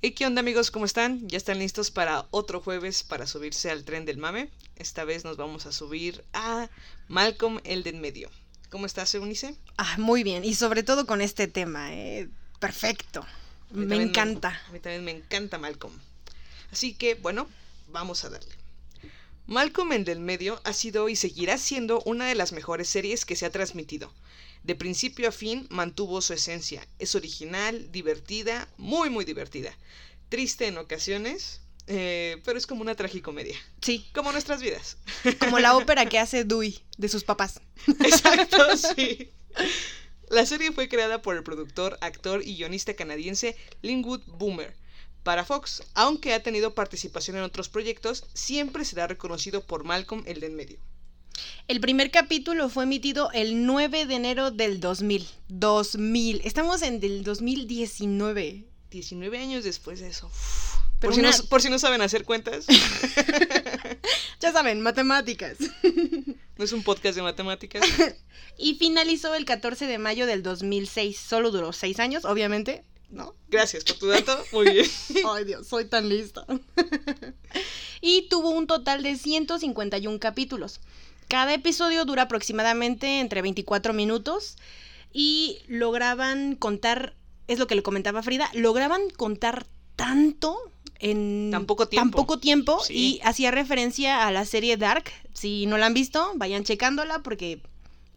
¿Y qué onda amigos? ¿Cómo están? ¿Ya están listos para otro jueves para subirse al tren del mame? Esta vez nos vamos a subir a Malcolm el de en medio. ¿Cómo estás, Eunice? Ah, muy bien, y sobre todo con este tema, ¿eh? perfecto. Me encanta. a mí también me encanta Malcolm. Así que, bueno, vamos a darle. Malcolm el del medio ha sido y seguirá siendo una de las mejores series que se ha transmitido. De principio a fin mantuvo su esencia. Es original, divertida, muy muy divertida. Triste en ocasiones, eh, pero es como una tragicomedia. Sí. Como nuestras vidas. Como la ópera que hace Dewey de sus papás. Exacto, sí. La serie fue creada por el productor, actor y guionista canadiense Linwood Boomer para Fox, aunque ha tenido participación en otros proyectos, siempre será reconocido por Malcolm el de en medio. El primer capítulo fue emitido el 9 de enero del 2000. 2000. Estamos en el 2019. 19 años después de eso. por, si no, por, si no, saben hacer cuentas. ya saben, matemáticas. no es un podcast de matemáticas. y finalizó el 14 de mayo del 2006. Solo duró 6 años, obviamente. ¿No? Gracias por tu dato. Muy bien. Ay, Dios, soy tan lista. y tuvo un total de 151 capítulos. Cada episodio dura aproximadamente entre 24 minutos y lograban contar, es lo que le comentaba Frida, lograban contar tanto en tan poco tiempo, tiempo y hacía referencia a la serie Dark. Si no la han visto, vayan checándola porque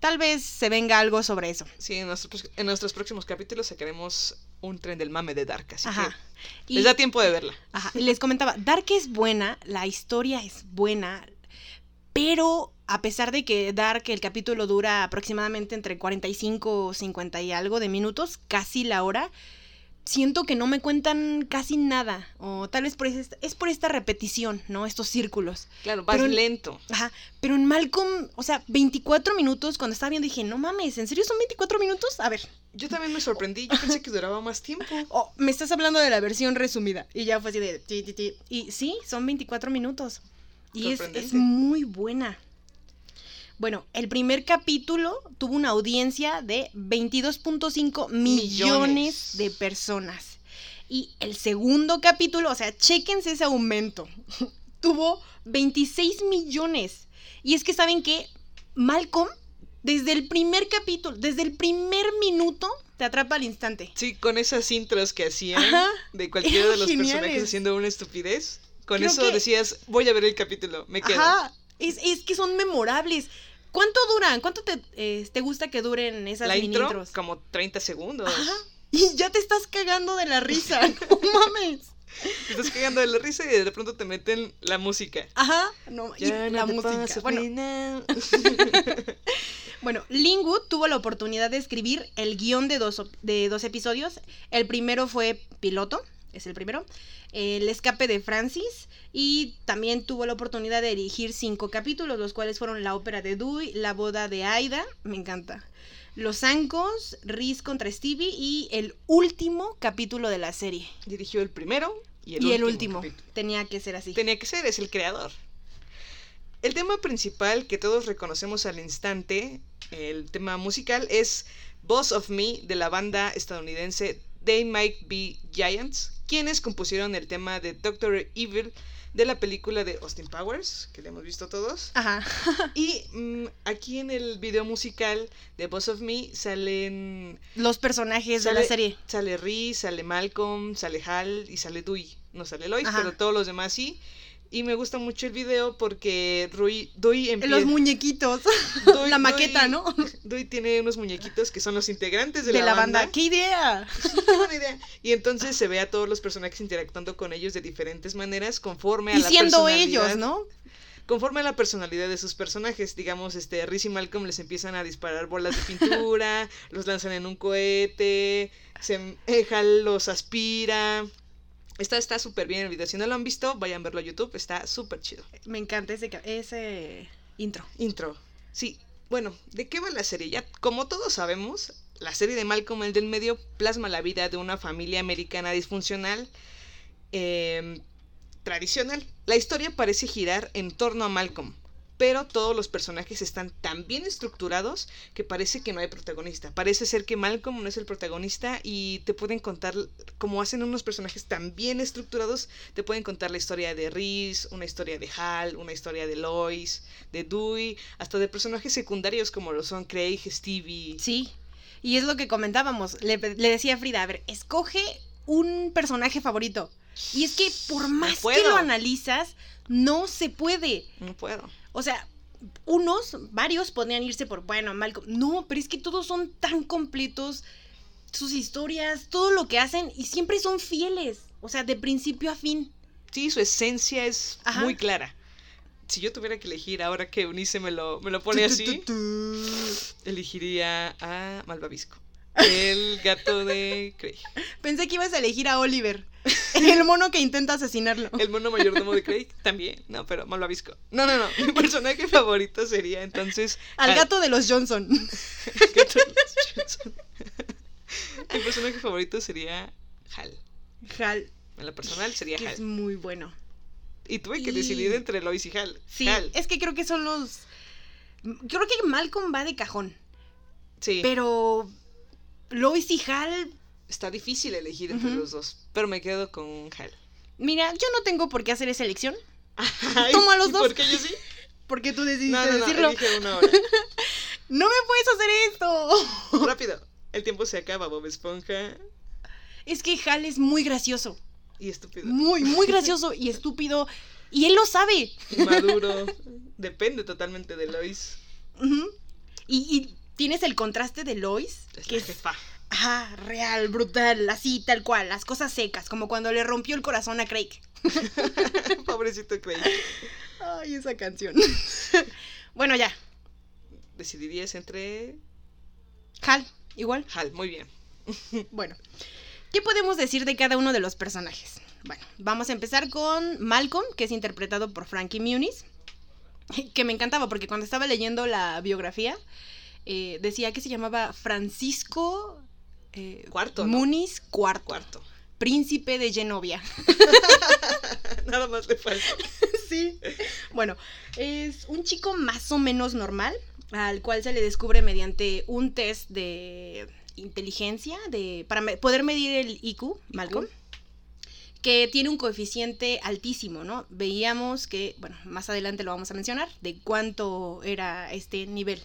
tal vez se venga algo sobre eso. Sí, en nuestros, en nuestros próximos capítulos sacaremos un tren del mame de Dark, así que les da tiempo de verla. Ajá. Les comentaba, Dark es buena, la historia es buena, pero a pesar de que Dark el capítulo dura aproximadamente entre 45 o 50 y algo de minutos, casi la hora, siento que no me cuentan casi nada. O tal vez por es, es por esta repetición, ¿no? Estos círculos. Claro, vas lento. Ajá. Pero en Malcolm, o sea, 24 minutos, cuando estaba viendo dije, no mames, ¿en serio son 24 minutos? A ver. Yo también me sorprendí, yo pensé que duraba más tiempo. Oh, me estás hablando de la versión resumida. Y ya fue así de... Y sí, son 24 minutos. Y es, muy buena. Bueno, el primer capítulo tuvo una audiencia de 22.5 millones. de personas. Y el segundo capítulo, o sea, chéquense ese aumento, tuvo 26 millones. Y es que saben que Malcolm, desde el primer capítulo, desde el primer minuto, te atrapa al instante. Sí, con esas intros que hacían de cualquiera de los personajes haciendo una estupidez. Con eso decías, voy a ver el capítulo, me quedo. Ajá, es, es que son memorables. ¿Cuánto duran? ¿Cuánto te, eh, te gusta que duren esas la mini intro, Como 30 segundos. Ajá. Y ya te estás cagando de la risa. no mames. Te estás cagando de la risa y de pronto te meten la música. Ajá. No, y la música. Bueno. bueno, Lingwood tuvo la oportunidad de escribir el guion de dos, de dos episodios. El primero fue piloto, es el primero. El escape de Francis. Y también tuvo la oportunidad de dirigir cinco capítulos, los cuales fueron la ópera de Dewey, la boda de Aida, me encanta. Los Ancos, Riz contra Stevie y el último capítulo de la serie. Dirigió el primero y el y último. el último. Tenía que ser así. Tenía que ser, es el creador. El tema principal que todos reconocemos al instante, el tema musical, es Boss of Me de la banda estadounidense They Might Be Giants, quienes compusieron el tema de Doctor Evil de la película de Austin Powers, que le hemos visto todos. Ajá. y mm, aquí en el video musical de Boss of Me salen... Los personajes de la serie. Sale Reese, sale Malcolm, sale Hal y sale Dewey. No sale Lois, pero todos los demás sí. Y me gusta mucho el video porque Rui, Doi empieza... Los muñequitos. la maqueta, ¿no? Doi tiene unos muñequitos que son los integrantes de, la, banda. ¡Qué idea! qué buena idea. Y entonces se ve a todos los personajes interactuando con ellos de diferentes maneras conforme a y siendo ellos, ¿no? conforme a la personalidad de sus personajes. Digamos, este, Riz y Malcolm les empiezan a disparar bolas de pintura, los lanzan en un cohete, se, eh, Hal los aspira. Está está súper bien el video. Si no lo han visto, vayan a verlo a YouTube. Está súper chido. Me encanta ese, ese intro. Intro. Sí. Bueno, ¿de qué va la serie? Ya, como todos sabemos, la serie de Malcolm el del medio plasma la vida de una familia americana disfuncional eh, tradicional. La historia parece girar en torno a Malcolm, pero todos los personajes están tan bien estructurados que parece que no hay protagonista. Parece ser que Malcolm no es el protagonista y te pueden contar, como hacen unos personajes tan bien estructurados, te pueden contar la historia de Reese, una historia de Hal, una historia de Lois, de Dewey, hasta de personajes secundarios como lo son Craig, Stevie. Sí, y es lo que comentábamos. Le, le decía a Frida, a ver, escoge un personaje favorito. Y es que por más que lo analizas, no se puede. No puedo. O sea, unos, varios podrían irse por, bueno, Malcolm. No, pero es que todos son tan completos, sus historias, todo lo que hacen, y siempre son fieles. O sea, de principio a fin. Sí, su esencia es muy clara. Si yo tuviera que elegir ahora que Unice me lo, me lo pone así, elegiría a Malvavisco. El gato de Craig. Pensé que ibas a elegir a Oliver. El mono que intenta asesinarlo. El mono mayordomo de Craig también. No, pero malvavisco. No, no, no. Mi personaje favorito sería entonces. Al gato de los Johnson. gato de los Johnson. Mi personaje favorito sería Hal. Hal. En lo personal sería Hal. Es muy bueno. Y tuve que decidir entre Lois y Hal. Sí, es que creo que son los. Creo que Malcolm va de cajón. Sí. Pero Lois y Hal. Está difícil elegir entre los dos, pero me quedo con Hal. Mira, yo no tengo por qué hacer esa elección. Tomo a los dos. ¿Por qué yo sí? Porque tú decidiste no, no, decirlo. No, una hora. no me puedes hacer esto. Rápido. El tiempo se acaba, Bob Esponja. Es que Hal es muy gracioso. Y estúpido. Muy, muy gracioso y estúpido. Y él lo sabe. Maduro. Depende totalmente de Lois. y, y tienes el contraste de Lois, que es Ah, real, brutal, así, tal cual, las cosas secas, como cuando le rompió el corazón a Craig. Pobrecito Craig. Ay, esa canción. bueno, ya. ¿Decidirías entre. Hal, igual? Hal, muy bien. bueno, ¿qué podemos decir de cada uno de los personajes? Bueno, vamos a empezar con Malcolm, que es interpretado por Frankie Muniz, que me encantaba porque cuando estaba leyendo la biografía, eh, decía que se llamaba Francisco eh, Cuarto. Muniz Cuarto. Cuarto. Príncipe de Genovia. Nada más le falta. sí. Bueno, es un chico más o menos normal, al cual se le descubre mediante un test de inteligencia, de para poder medir el IQ, Malcolm. que tiene un coeficiente altísimo, ¿no? Veíamos que, bueno, más adelante lo vamos a mencionar, de cuánto era este nivel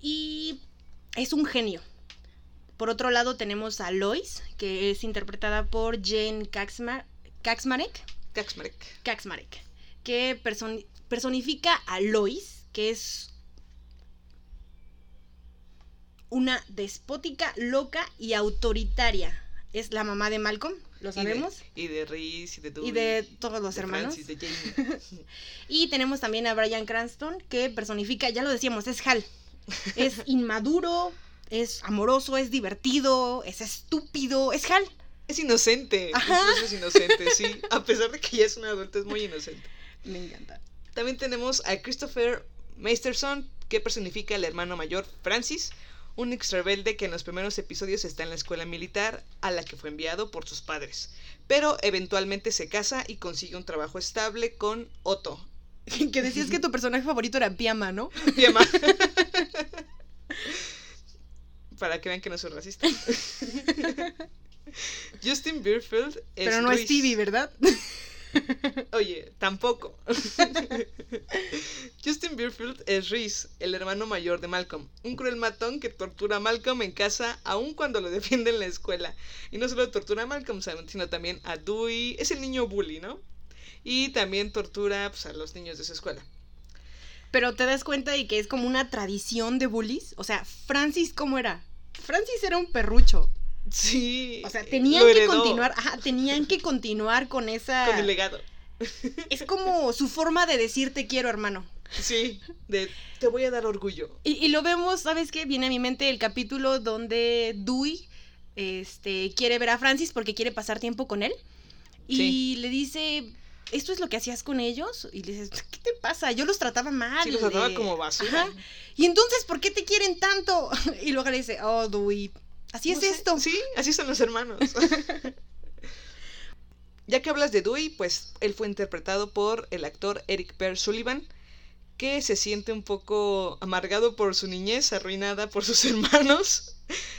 y es un genio. Por otro lado tenemos a Lois, que es interpretada por Jane Kaczmarek. Kaczmarek. Kaczmarek. Que personifica a Lois, que es una despótica, loca y autoritaria. Es la mamá de Malcolm, lo sabemos. Y de, Reese y de Y de todos los hermanos. y tenemos también a Brian Cranston, que personifica, ya lo decíamos, es Hal. Es inmaduro, es amoroso, es divertido, es estúpido, es Hal. Es inocente. Ajá. es inocente, sí. A pesar de que ya es un adulto, es muy inocente. Me encanta. También tenemos a Christopher Meisterson, que personifica al hermano mayor Francis, un ex rebelde que en los primeros episodios está en la escuela militar a la que fue enviado por sus padres. Pero eventualmente se casa y consigue un trabajo estable con Otto. que decías que tu personaje favorito era Piama, ¿no? Piama. Para que vean que no soy racista. Justin Bierfield es Pero no es Stevie, ¿verdad? Oye, tampoco. Justin Bierfield es Reese, el hermano mayor de Malcolm, un cruel matón que tortura a Malcolm en casa aun cuando lo defiende en la escuela. Y no solo tortura a Malcolm, sino también a Dewey. Es el niño bully, ¿no? Y también tortura pues, a los niños de su escuela. Pero te das cuenta de que es como una tradición de bullies. O sea, Francis, ¿cómo era? Francis era un perrucho. Sí. O sea, tenían que continuar, ajá, tenían que continuar con esa. Con el legado. Es como su forma de decir te quiero, hermano. Sí, de te voy a dar orgullo. Y, lo vemos, ¿sabes qué? Viene a mi mente el capítulo donde Dewey este, quiere ver a Francis porque quiere pasar tiempo con él. Y le dice, ¿esto es lo que hacías con ellos? Y le dices, ¿qué te pasa? Yo los trataba mal. Sí, los trataba como basura. Y entonces, ¿por qué te quieren tanto? Y luego le dice, oh, Dewey, así es esto. Sí, así son los hermanos. ya que hablas de Dewey, pues él fue interpretado por el actor Eric Per Sullivan, que se siente un poco amargado por su niñez, arruinada por sus hermanos.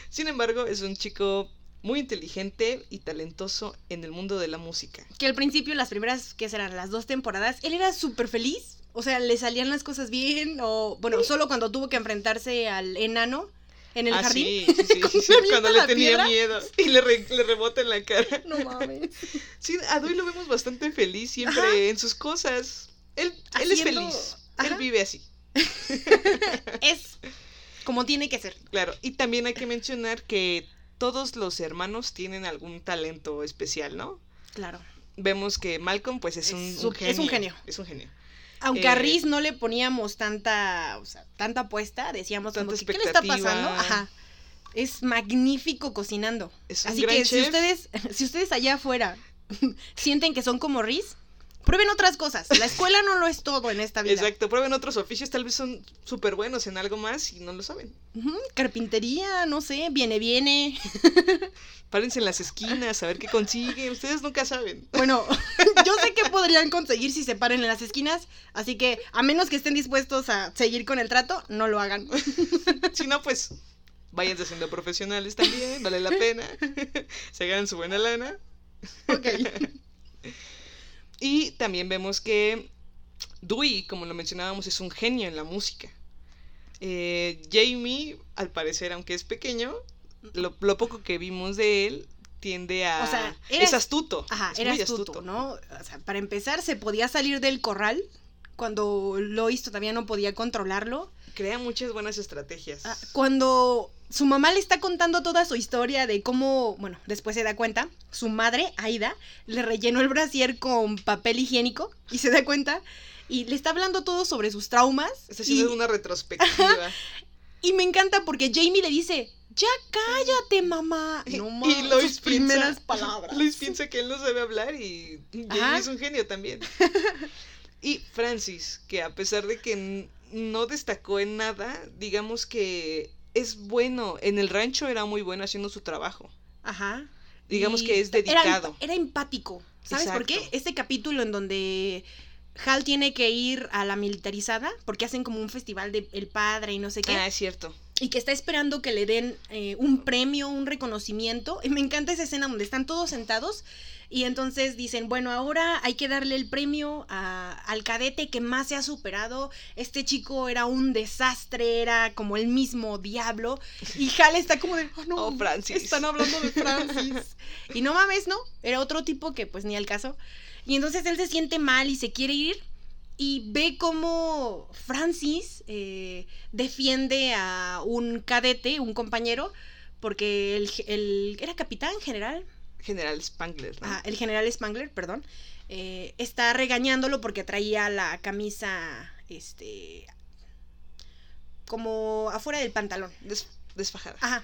Sin embargo, es un chico muy inteligente y talentoso en el mundo de la música. Que al principio, las primeras, que serán las dos temporadas, él era súper feliz. O sea, le salían las cosas bien, o bueno, solo cuando tuvo que enfrentarse al enano en el ah, jardín. Sí, sí, sí, cuando le tenía miedo y le, le, rebota en la cara. No mames. Sí, a lo vemos bastante feliz siempre en sus cosas. Él, él es feliz. Él vive así. es como tiene que ser. Claro, y también hay que mencionar que todos los hermanos tienen algún talento especial, ¿no? Claro. Vemos que Malcolm, pues es, un, genio. Es un genio. Es un genio. Aunque a eh, Riz no le poníamos tanta, o sea, tanta apuesta, decíamos como ¿qué le está pasando? Ajá. Es magnífico cocinando. Así que si ustedes, si ustedes allá afuera sienten que son como Riz, prueben otras cosas. La escuela no lo es todo en esta vida. Exacto, prueben otros oficios, tal vez son súper buenos en algo más y no lo saben. Carpintería, no sé, viene, viene. Párense en las esquinas a ver qué consiguen. Ustedes nunca saben. Bueno, yo sé que podrían conseguir si se paren en las esquinas, así que a menos que estén dispuestos a seguir con el trato, no lo hagan. si no, pues váyanse siendo profesionales también, vale la pena. se ganan su buena lana. Ok. Y también vemos que Dewey, como lo mencionábamos, es un genio en la música. Eh, Jamie, al parecer, aunque es pequeño, lo, poco que vimos de él tiende a... O sea, es astuto. Ajá, era astuto, ¿no? O sea, para empezar, se podía salir del corral cuando Lois todavía no podía controlarlo. Crea muchas buenas estrategias. Ah, cuando su mamá le está contando toda su historia de cómo, bueno, después se da cuenta, su madre, Aida, le rellenó el brasier con papel higiénico y se da cuenta y le está hablando todo sobre sus traumas. Está haciendo una retrospectiva. y me encanta porque Jamie le dice, ya cállate, mamá. No mames, y Lois primeras palabras. Luis piensa que él no sabe hablar y Jamie es un genio también. y Francis, que a pesar de que no destacó en nada, digamos que es bueno. En el rancho era muy bueno haciendo su trabajo. Ajá. Digamos que es dedicado. Era, empático. ¿Sabes por qué? Este capítulo en donde Hal tiene que ir a la militarizada porque hacen como un festival de el padre y no sé qué. Ah, es cierto. Y que está esperando que le den eh, un premio, un reconocimiento. Y me encanta esa escena donde están todos sentados y entonces dicen, bueno, ahora hay que darle el premio al cadete que más se ha superado. Este chico era un desastre, era como el mismo diablo. Y Hal está como de, oh no, oh, Francis. están hablando de Francis. y no mames, ¿no? Era otro tipo que pues ni al caso. Y entonces él se siente mal y se quiere ir y ve cómo Francis eh, defiende a un cadete, un compañero, porque el, era capitán general, General Spangler. Ah, el general Spangler, perdón. Eh, está regañándolo porque traía la camisa, este, como afuera del pantalón. desfajada. Ajá.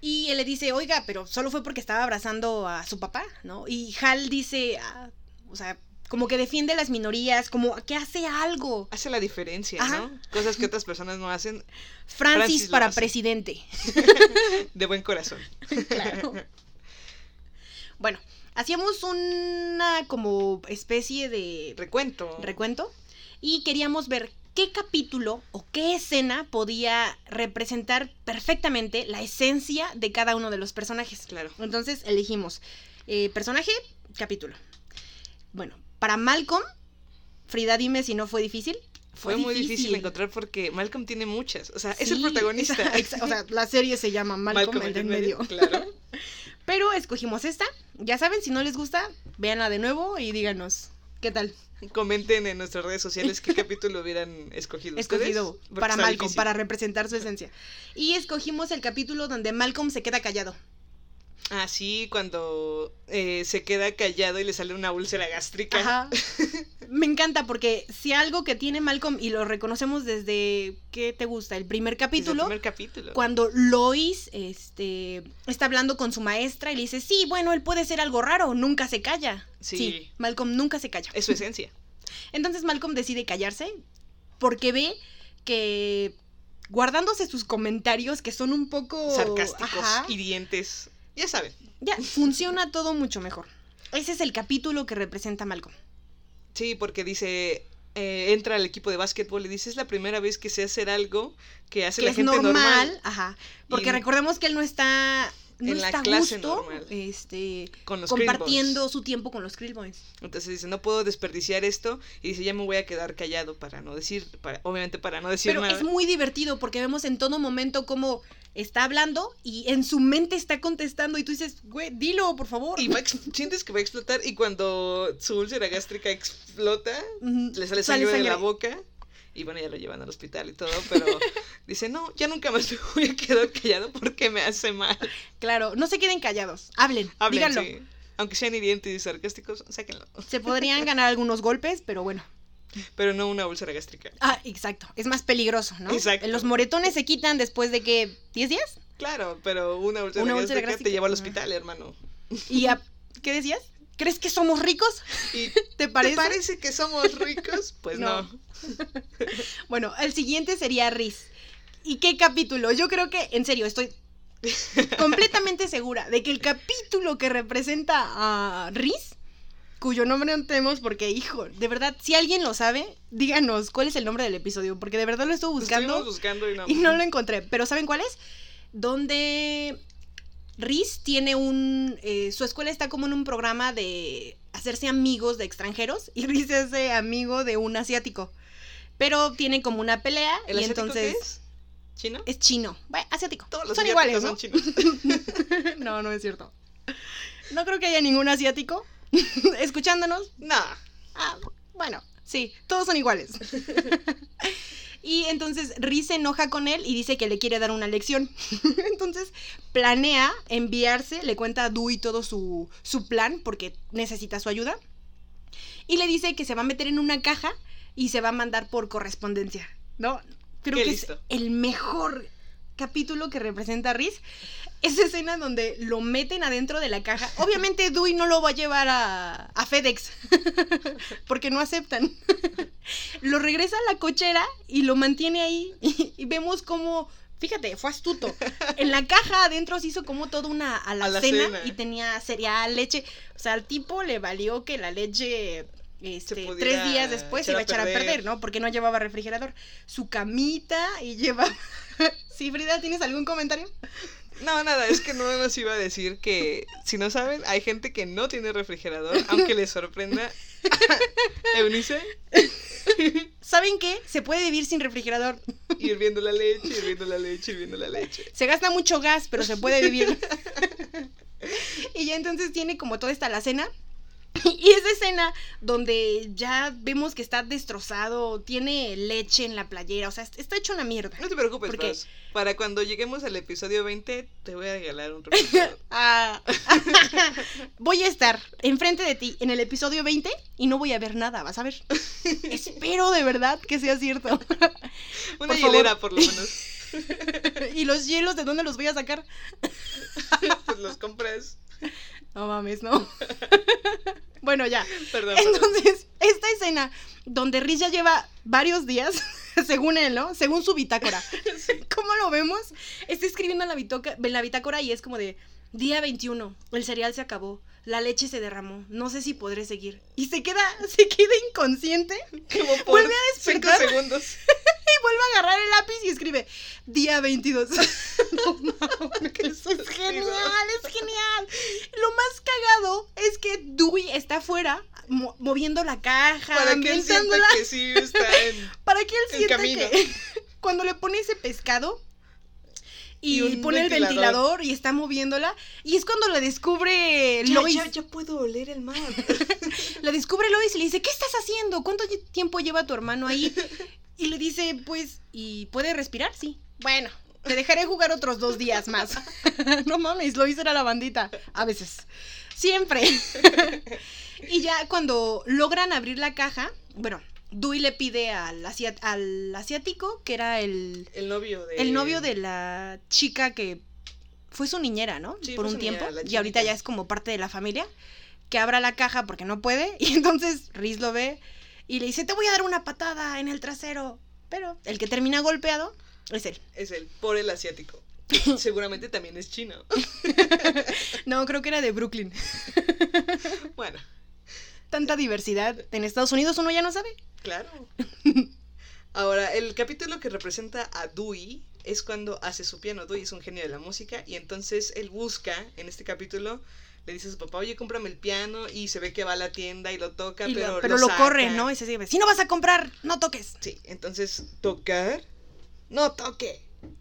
Y él le dice, oiga, pero solo fue porque estaba abrazando a su papá, ¿no? Y Hal dice, ah, o sea, como que defiende las minorías, como que hace algo. Hace la diferencia, ¿no? Cosas que otras personas no hacen. Francis, para presidente. De buen corazón. Claro. Bueno, hacíamos una como especie de... Recuento. Recuento. Y queríamos ver qué capítulo o qué escena podía representar perfectamente la esencia de cada uno de los personajes. Claro. Entonces elegimos eh, personaje, capítulo. Bueno, para Malcolm, Frida, dime si no fue difícil. Fue, muy difícil. encontrar porque Malcolm tiene muchas. O sea, es el protagonista. o sea, la serie se llama Malcolm, el del medio. Claro. Pero escogimos esta. Ya saben, si no les gusta, véanla de nuevo y díganos qué tal. Comenten en nuestras redes sociales qué capítulo hubieran escogido. Escogido para Malcolm, para representar su esencia. Y escogimos el capítulo donde Malcolm se queda callado. Ah, sí, cuando eh, se queda callado y le sale una úlcera gástrica. Ajá. Me encanta porque si algo que tiene Malcolm, y lo reconocemos desde, ¿qué te gusta? El primer capítulo. el primer capítulo. Cuando Lois este, está hablando con su maestra y le dice, sí, bueno, él puede ser algo raro, nunca se calla. Sí. Malcolm nunca se calla. Es su esencia. Entonces Malcolm decide callarse porque ve que guardándose sus comentarios que son un poco sarcásticos, y dientes ya saben. Ya, funciona todo mucho mejor. Ese es el capítulo que representa Malcolm. Sí, porque dice, eh, entra al equipo de básquetbol y dice, es la primera vez que sé hacer algo que hace la gente normal. normal. Ajá. Porque recordemos que él no está no en está la clase gusto, este, compartiendo su tiempo con los Krillboys. Entonces dice, no puedo desperdiciar esto y dice, ya me voy a quedar callado para no decir, para, obviamente para no decir nada. Pero es muy divertido porque vemos en todo momento cómo está hablando y en su mente está contestando y tú dices, güey, dilo, por favor. Y sientes que va a explotar y cuando su úlcera gástrica explota, le sale sangre de la boca y bueno, ya lo llevan al hospital y todo, pero dice, no, ya nunca más me voy a quedar callado porque me hace mal. Claro, no se queden callados, hablen, hablen díganlo. Aunque sean hirientes y sarcásticos, sáquenlo. Se podrían ganar algunos golpes, pero bueno. Pero no una úlcera gástrica. Ah, exacto. Es más peligroso, ¿no? Exacto. Los moretones se quitan después de que, ¿10 días? Claro, pero una úlcera, una gástrica, te lleva al hospital, hermano. ¿Y qué decías? ¿Crees que somos ricos? ¿Te parece? ¿Te parece que somos ricos? Pues no. bueno, el siguiente sería Riz. ¿Y qué capítulo? Yo creo que, en serio, estoy completamente segura de que el capítulo que representa a Riz, cuyo nombre no tenemos porque, hijo, de verdad, si alguien lo sabe, díganos cuál es el nombre del episodio, porque de verdad lo estuve buscando. buscando y no. y no lo encontré. Pero ¿saben cuál es? Donde Riz tiene un... Eh, su escuela está como en un programa de hacerse amigos de extranjeros y Riz es amigo de un asiático. Pero tienen como una pelea y entonces... Qué es? ¿Chino? Es chino. Bueno, asiático. Todos los son iguales, ¿no? Son chinos. no, no es cierto. No creo que haya ningún asiático escuchándonos. No. Ah, bueno, sí, todos son iguales. Y entonces Riz se enoja con él y dice que le quiere dar una lección. entonces planea enviarse, le cuenta a Dewey todo su, su plan porque necesita su ayuda. Y le dice que se va a meter en una caja y se va a mandar por correspondencia, ¿no? Creo que es el mejor capítulo que representa a Riz esa escena donde lo meten adentro de la caja. Obviamente Dewey no lo va a llevar a, FedEx, porque no aceptan. lo regresa a la cochera y lo mantiene ahí y, vemos cómo... Fíjate, fue astuto. En la caja adentro se hizo como toda una alacena y tenía cereal, leche. O sea, al tipo le valió que la leche este, tres días después se iba a echar a perder, ¿no? Porque no llevaba refrigerador. Su camita y lleva... sí, Frida, ¿tienes algún comentario? No, nada, es que no nos iba a decir que, si no saben, hay gente que no tiene refrigerador, aunque les sorprenda. Eunice. ¿Saben qué? Se puede vivir sin refrigerador. Hirviendo la leche, hirviendo la leche, hirviendo la leche. Se gasta mucho gas, pero se puede vivir. y ya entonces tiene como toda esta la cena Y esa escena donde ya vemos que está destrozado, tiene leche en la playera, o sea, está hecho una mierda. No te preocupes, porque para cuando lleguemos al episodio 20 te voy a regalar un ah. voy a estar enfrente de ti en el episodio 20 y no voy a ver nada, vas a ver. Espero de verdad que sea cierto. Una hielera por lo menos. ¿Y los hielos de dónde los voy a sacar? pues los compras. No mames, no. bueno, ya. Perdón. Entonces, esta escena donde Riz ya lleva varios días, según él, ¿no? Según su bitácora. ¿Cómo lo vemos? Está escribiendo en la, en la bitácora y es como de día 21, el cereal se acabó la leche se derramó, no sé si podré seguir. Y se queda, se queda inconsciente. Como por vuelve a despertar. Cinco segundos. y vuelve a agarrar el lápiz y escribe, día 22. eso es genial, es genial. Lo más cagado es que Dewey está afuera moviendo la caja, para que él sienta que sí está en Para que él sienta que cuando le pone ese pescado y, pone el ventilador y está moviéndola. Y es cuando la descubre Lois. Ya, ya puedo oler el mar. la descubre Lois y le dice, ¿qué estás haciendo? ¿Cuánto tiempo lleva tu hermano ahí? Y le dice, pues, ¿y puede respirar? Sí. Bueno, Te dejaré jugar otros dos días más. no mames, lo hice a la bandita. A veces. Siempre. y ya cuando logran abrir la caja, bueno, Dewey le pide al, al asiático, que era el... El novio de... El novio de la chica que fue su niñera, ¿no? Por un tiempo. y ahorita ya es como parte de la familia. Que abra la caja porque no puede. Y entonces Riz lo ve y le dice, te voy a dar una patada en el trasero. Pero el que termina golpeado es él. Es él, por el asiático. seguramente también es chino. no, creo que era de Brooklyn. bueno. Tanta diversidad en Estados Unidos uno ya no sabe. Claro. Ahora, el capítulo que representa a Dewey es cuando hace su piano. Dewey es un genio de la música y entonces él busca en este capítulo le dice a su papá, oye, cómprame el piano, y se ve que va a la tienda y lo toca, pero lo, pero lo, corre, ¿no? Y se dice, si no vas a comprar, no toques. Sí, entonces, tocar, no toque.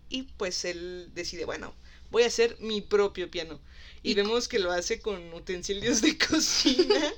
Y pues él decide, bueno, voy a hacer mi propio piano. Y, vemos que lo hace con utensilios de cocina.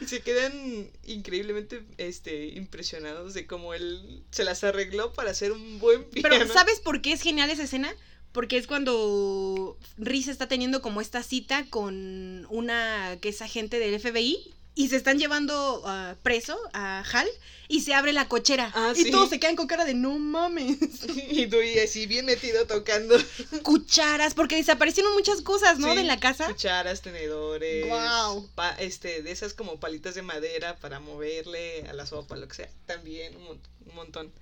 Y se quedan increíblemente este, impresionados de cómo él se las arregló para hacer un buen piano. Pero ¿sabes por qué es genial esa escena? porque es cuando Riz está teniendo como esta cita con una que es agente del FBI y se están llevando uh, preso a Hal y se abre la cochera ah, y todos se quedan con cara de no mames. Y tú y así bien metido tocando. Cucharas, porque desaparecieron muchas cosas, ¿no? de la casa. Cucharas, tenedores. Wow. este, de esas como palitas de madera para moverle a la sopa, lo que sea. También un, un montón.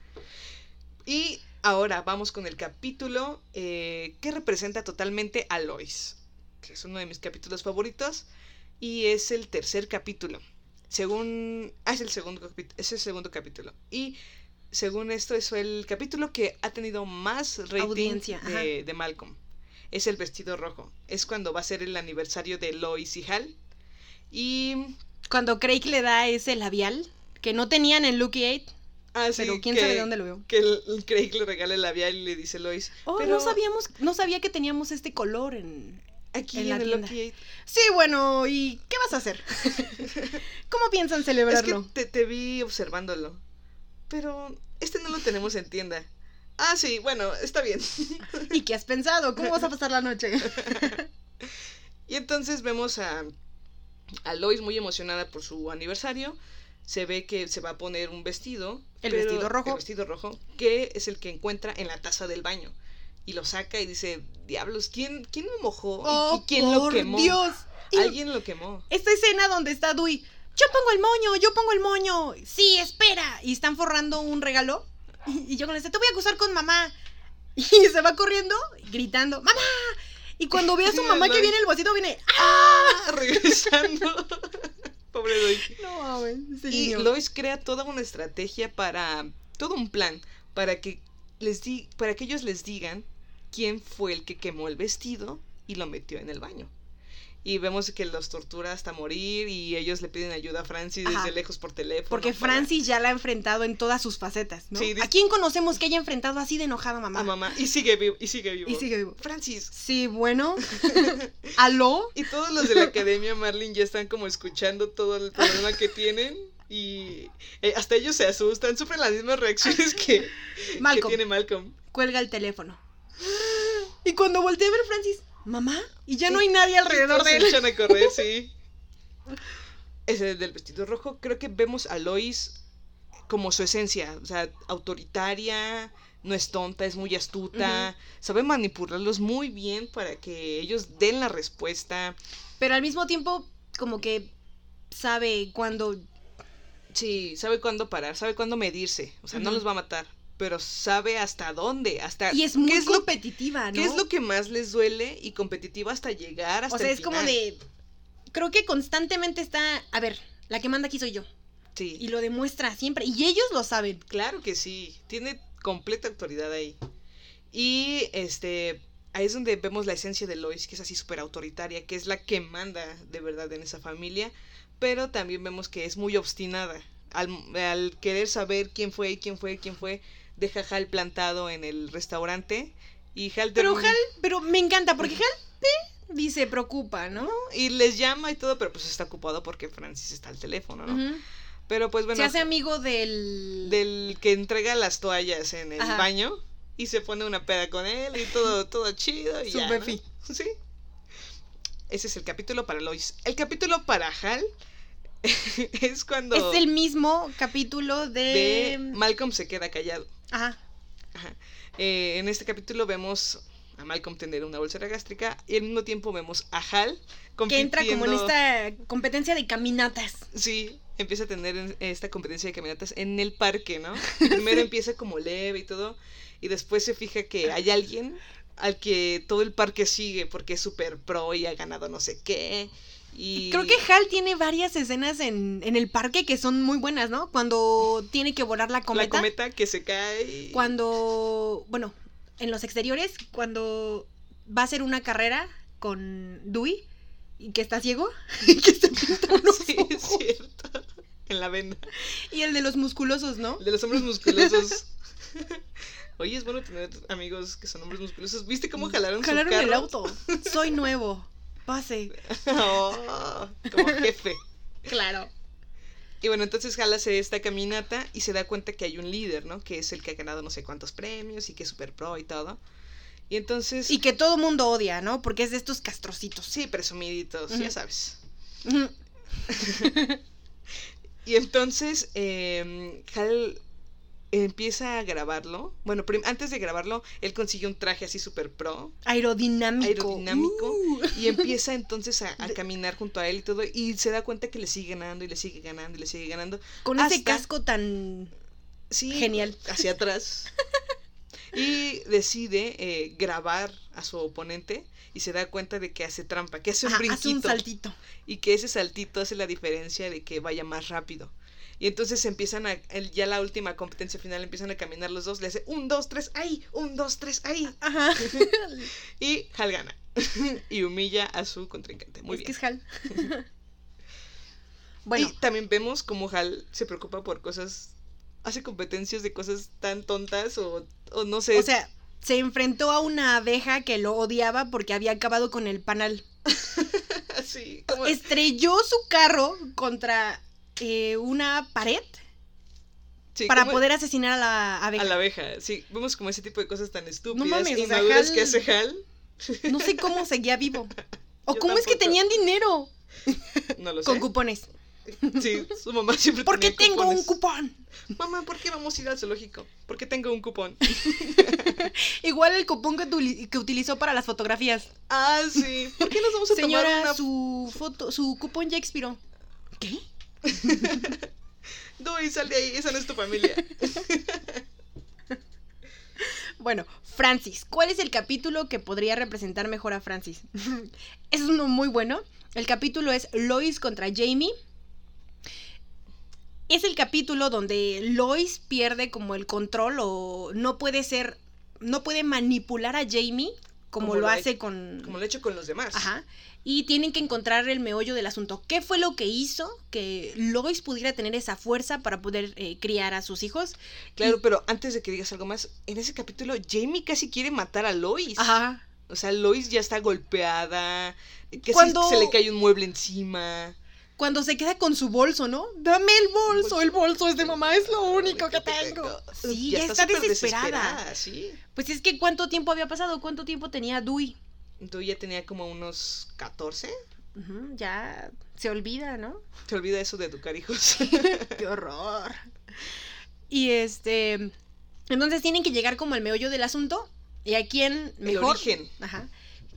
Y Ahora vamos con el capítulo eh, que representa totalmente a Lois, que es uno de mis capítulos favoritos y es el tercer capítulo. Según... Ah, es el segundo, es el segundo capítulo. Y según esto es el capítulo que ha tenido más rating de, de, Malcolm. Es el vestido rojo. Es cuando va a ser el aniversario de Lois y Hal. Y... Cuando Craig le da ese labial que no tenían en Lucky 8. Ah, sí, pero quién sabe dónde lo veo. Que el, Craig le regala el labial y le dice Lois. Oh, pero... no sabíamos, no sabía que teníamos este color en, Aquí en, la tienda. Sí, bueno, ¿y qué vas a hacer? ¿Cómo piensan celebrarlo? Es que te, te, vi observándolo. Pero este no lo tenemos en tienda. Ah, sí, bueno, está bien. ¿Y qué has pensado? ¿Cómo vas a pasar la noche? y entonces vemos a, a Lois muy emocionada por su aniversario se ve que se va a poner un vestido. El vestido rojo. El vestido rojo, que es el que encuentra en la taza del baño. Y lo saca y dice, diablos, ¿quién, quién me mojó? Oh, quién lo quemó? Dios. Alguien lo quemó. Esta escena donde está Dewey, yo pongo el moño, yo pongo el moño. Sí, espera. Y están forrando un regalo. Y, yo con este, te voy a acusar con mamá. Y se va corriendo, gritando, ¡mamá! Y cuando ve a su mamá que viene el bolsito, viene, ¡ah! Regresando. Pobre Lois. No Y Lois crea toda una estrategia para. todo un plan para que les di, para que ellos les digan quién fue el que quemó el vestido y lo metió en el baño y vemos que los tortura hasta morir y ellos le piden ayuda a Francis desde lejos por teléfono. Porque Francis ya la ha enfrentado en todas sus facetas, ¿no? ¿A quién conocemos que haya enfrentado así de enojada a mamá? A mamá. Y sigue vivo, y sigue vivo. Y sigue vivo. Francis. Sí, bueno. ¿Aló? Y todos los de la academia Marlin ya están como escuchando todo el problema que tienen. Y eh, hasta ellos se asustan, sufren las mismas reacciones que, que tiene Malcolm. Cuelga el teléfono. Y cuando voltea a ver Francis, mamá, y ya no hay nadie alrededor de él. Echan a correr, sí. Ese del vestido rojo, creo que vemos a Lois como su esencia, o sea, autoritaria, no es tonta, es muy astuta, sabe manipularlos muy bien para que ellos den la respuesta. Pero al mismo tiempo, como que sabe cuándo... Sí, sabe cuándo parar, sabe cuándo medirse, o sea, no los va a matar, pero sabe hasta dónde, hasta... Y es muy competitiva, ¿no? ¿Qué es lo que más les duele y competitiva hasta llegar hasta O sea, es como de... Creo que constantemente está... A ver, la que manda aquí soy yo. Sí. Y lo demuestra siempre. Y ellos lo saben. Claro que sí. Tiene completa autoridad ahí. Y este... Ahí es donde vemos la esencia de Lois, que es así súper autoritaria, que es la que manda de verdad en esa familia. Pero también vemos que es muy obstinada. Al, al querer saber quién fue, quién fue, quién fue, deja Hal plantado en el restaurante y Hal... Pero Hal, pero me encanta porque Hal dice preocupa, ¿no? Y les llama y todo, pero pues está ocupado porque Francis está al teléfono, ¿no? Pero pues bueno... Se hace amigo del... Del que entrega las toallas en el baño. y se pone una peda con él y todo, todo chido. Y Su ya, befi. ¿no? Sí. Ese es el capítulo para Lois. El capítulo para Hal es cuando Es el mismo capítulo de... de Malcolm se queda callado. Ajá. Ajá. Eh, en este capítulo vemos a Malcolm tener una úlcera gástrica y al mismo tiempo vemos a Hal Que entra como en esta competencia de caminatas. Sí, empieza a tener en- esta competencia de caminatas en el parque, ¿no? Primero empieza como leve y todo, y después se fija que hay alguien al que todo el parque sigue porque es súper pro y ha ganado no sé qué. Y Creo que Hal tiene varias escenas en, en el parque que son muy buenas, ¿no? Cuando tiene que volar la cometa. la cometa que se cae. Cuando, bueno, en los exteriores, cuando va a hacer una carrera con Dewey y que está ciego, y que se pinta unos Sí, es cierto. En la venda. Y el de los musculosos, ¿no? El de los hombres musculosos. Oye, es bueno tener amigos que son hombres musculosos. ¿Viste cómo jalaron, Jalaron su el carro? auto. Soy nuevo. Pase. Oh, como jefe. Claro. Y bueno, entonces Hal hace esta caminata y se da cuenta que hay un líder, ¿no? Que es el que ha ganado no sé cuántos premios y que es super pro y todo. Y entonces... Y que todo mundo odia, ¿no? Porque es de estos castrocitos. Sí, presumiditos, ya sabes. Y entonces eh, Hal empieza a grabarlo. Bueno, antes de grabarlo, él consigue un traje así super pro. Aerodinámico. Aerodinámico. Uh. Y empieza entonces a, a caminar junto a él y todo. Y se da cuenta que le sigue ganando y le sigue ganando y le sigue ganando. Con ese casco tan... Sí, Genial. Hacia atrás. y decide eh, grabar a su oponente y se da cuenta de que hace trampa, que hace un Ajá, brinquito. hace un saltito. y que ese saltito hace la diferencia de que vaya más rápido. Y entonces empiezan a, el- ya la última competencia final, empiezan a caminar los dos, le hace un, dos, tres, ahí, un, dos, tres, ahí. Ajá. Y Hal gana. y humilla a su contrincante. Muy es bien. que es Hal. bueno, Y también vemos cómo Hal se preocupa por cosas, hace competencias de cosas tan tontas o, o no sé. o sea, se enfrentó a una abeja que lo odiaba porque había acabado con el panal. así, como- Estrelló su carro contra eh, una pared sí, para como poder asesinar a la abeja. A la abeja, sí. Vemos como ese tipo de cosas tan estúpidas mames, e o sea, inmaduras Hal- que hace Hal. No sé cómo seguía vivo. O Yo cómo es que tenían dinero No lo sé. con cupones. Sí, su mamá siempre ¿Por qué tenía tengo un cupón? Mamá, ¿por qué vamos a ir al zoológico? Porque tengo un cupón. Igual el cupón que utilizó para las fotografías. Ah, sí. ¿Por qué nos vamos a Señora, tomar una su foto, su cupón ya expiró. ¿Qué? Dui, sal de ahí, esa no es tu familia. Bueno, Francis. ¿Cuál es el capítulo que podría representar mejor a Francis? es uno muy bueno. El capítulo es Lois contra Jamie. Es el capítulo donde Lois pierde como el control o no puede ser, no puede manipular a Jamie como, Como lo lo ha hace con... Como lo he hecho con los demás. Ajá. Y tienen que encontrar el meollo del asunto. ¿Qué fue lo que hizo que Lois pudiera tener esa fuerza para poder eh, criar a sus hijos? Claro, pero antes de que digas algo más, en ese capítulo Jamie casi quiere matar a Lois. Ajá. O sea, Lois ya está golpeada, que Cuando- se le cae un mueble encima. Cuando se queda con su bolso, ¿no? Dame el bolso, el bolso es de mamá, es lo único que tengo. Sí, ya, está, súper desesperada. sí. Pues es que ¿cuánto tiempo había pasado? ¿Cuánto tiempo tenía Dewey? Tú ya tenía como unos 14. Ujú, ya se olvida, ¿no? Te olvida eso de educar hijos. ¡Qué horror! Y este... Entonces tienen que llegar como al meollo del asunto. ¿Y a quién El mejor? origen. Ajá.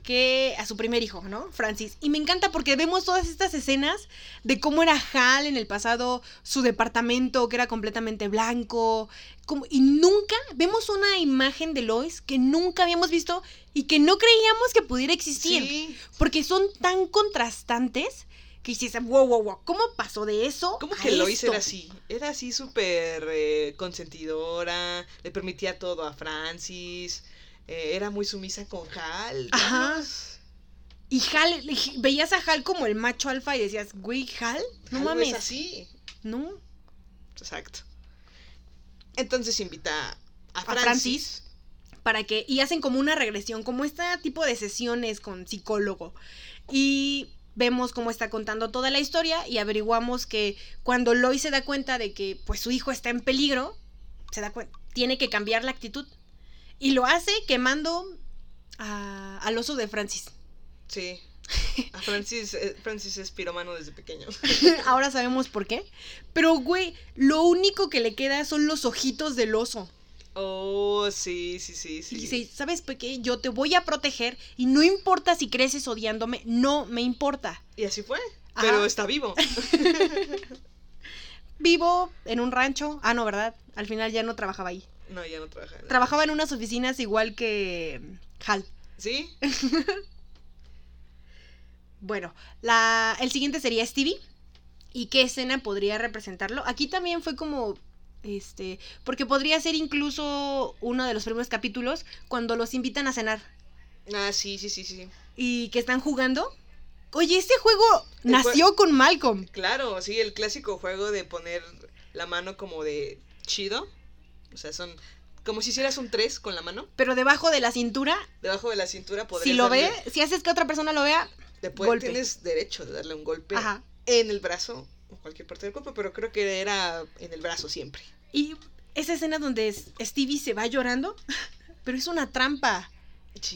Que a su primer hijo, ¿no? Francis. Y me encanta porque vemos todas estas escenas de cómo era Hal en el pasado, su departamento que era completamente blanco. como- y nunca vemos una imagen de Lois que nunca habíamos visto y que no creíamos que pudiera existir. Sí. Porque son tan contrastantes que dices, wow, wow, wow, ¿cómo pasó de eso? ¿Cómo a que Lois esto?" era así? Era así súper eh, consentidora, le permitía todo a Francis, eh, era muy sumisa con Hal. Ajá. Y Hal, veías a Hal como el macho alfa y decías, güey, Hal, no Hal mames. es así. No. Exacto. Entonces invita a A Francis. Francis. para que y hacen como una regresión, como este tipo de sesiones con psicólogo. Y vemos cómo está contando toda la historia y averiguamos que cuando Lois se da cuenta de que pues su hijo está en peligro, se da cuenta, tiene que cambiar la actitud. Y lo hace quemando a, al oso de Francis. Sí. A Francis, eh, Francis es piromano desde pequeño. Ahora sabemos por qué. Pero, güey, lo único que le queda son los ojitos del oso. Oh, sí, sí, sí, sí. Y dice, ¿sabes por qué? Yo te voy a proteger y no importa si creces odiándome, no me importa. Y así fue. Pero está vivo. vivo en un rancho. Ah, no, ¿verdad? Al final ya no trabajaba ahí. No, ya no trabajaba. Trabajaba en unas oficinas igual que Hal. ¿Sí? bueno, la, el siguiente sería Stevie. ¿Y qué escena podría representarlo? Aquí también fue como este, porque podría ser incluso uno de los primeros capítulos cuando los invitan a cenar. Ah, sí, sí, sí, sí. Y que están jugando. Oye, este juego nació con Malcolm. Claro, sí, el clásico juego de poner la mano como de chido. O sea, son como si hicieras un 3 con la mano. Pero debajo de la cintura. Debajo de la cintura podrías Si lo ve, si haces que otra persona lo vea, después tienes derecho de darle un golpe en el brazo o cualquier parte del cuerpo, pero creo que era en el brazo siempre. Y esa escena donde Stevie se va llorando, pero es una trampa.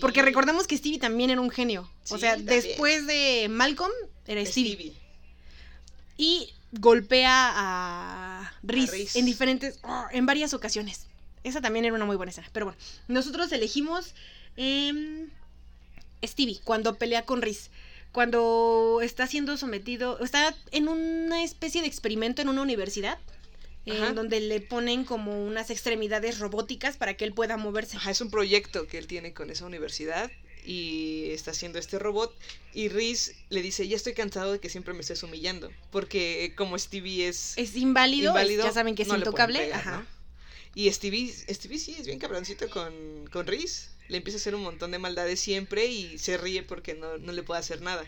Porque recordemos que Stevie también era un genio. o sea, después de Malcolm era Stevie. Y golpea a Reese, en diferentes, oh, en varias ocasiones. Esa también era una muy buena escena. Pero bueno, nosotros elegimos Stevie cuando pelea con Reese. Cuando está siendo sometido, está en una especie de experimento en una universidad en donde le ponen como unas extremidades robóticas para que él pueda moverse. Ajá, es un proyecto que él tiene con esa universidad y está haciendo este robot y Reese le dice, ya estoy cansado de que siempre me estés humillando, porque como Stevie es... Es inválido, ya saben que es intocable. Ajá. Y Stevie, Stevie sí es bien cabroncito con, con Reese, le empieza a hacer un montón de maldades siempre y se ríe porque no, no le puede hacer nada.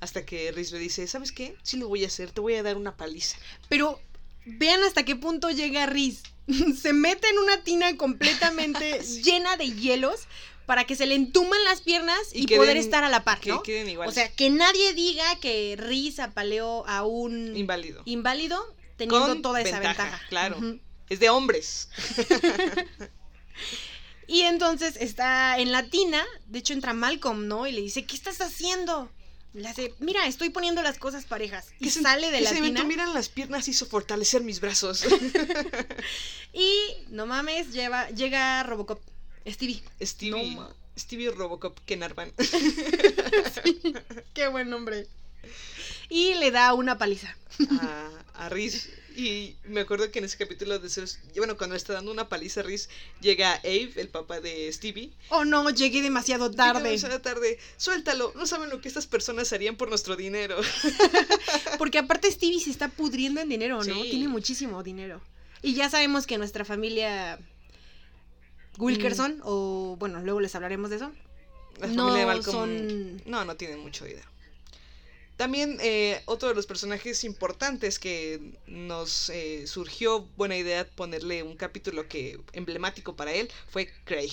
Hasta que Reese le dice, ¿sabes qué? Sí lo voy a hacer, te voy a dar una paliza. Pero Vean hasta qué punto llega Riz. Se mete en una tina completamente llena de hielos para que se le entuman las piernas y, poder estar a la par, ¿no? O sea, que nadie diga que Riz apaleó a un inválido, inválido teniendo toda esa ventaja. Claro. Es de hombres. y entonces está en la tina, de hecho entra Malcolm, ¿no? Y le dice, ¿qué estás haciendo? Le hace, mira, estoy poniendo las cosas parejas. Y sale de la se tina. miran las piernas hizo fortalecer mis brazos. y no mames, lleva, llega Robocop. Stevie. Stevie. Stevie Robocop Kenarvan. sí, qué buen nombre. Y le da una paliza. A, a Riz y me acuerdo que en ese capítulo de esos, bueno, cuando está dando una paliza a Riz, llega Abe, el papá de Stevie. Oh no, llegué demasiado tarde. demasiado tarde. Suéltalo, no saben lo que estas personas harían por nuestro dinero. Porque aparte Stevie se está pudriendo en dinero, ¿no? Tiene muchísimo dinero. Y ya sabemos que nuestra familia Wilkerson, mm. o bueno, luego les hablaremos de eso. La no de son... No, no tienen mucho dinero. También eh, otro de los personajes importantes que nos eh, surgió buena idea ponerle un capítulo que emblemático para él fue Craig.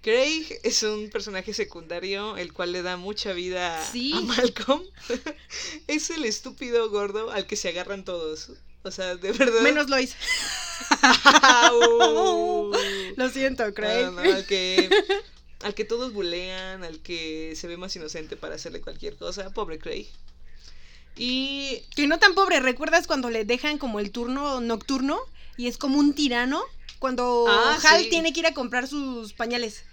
Craig es un personaje secundario el cual le da mucha vida a Malcolm. es el estúpido gordo al que se agarran todos. O sea, de verdad. Menos Lois. Lo siento, Craig. al, que, al que todos bulean, al que se ve más inocente para hacerle cualquier cosa. Pobre Craig. Y. Que no tan pobre, ¿recuerdas cuando le dejan como el turno nocturno? Y es como un tirano. Cuando ah, Hal tiene que ir a comprar sus pañales.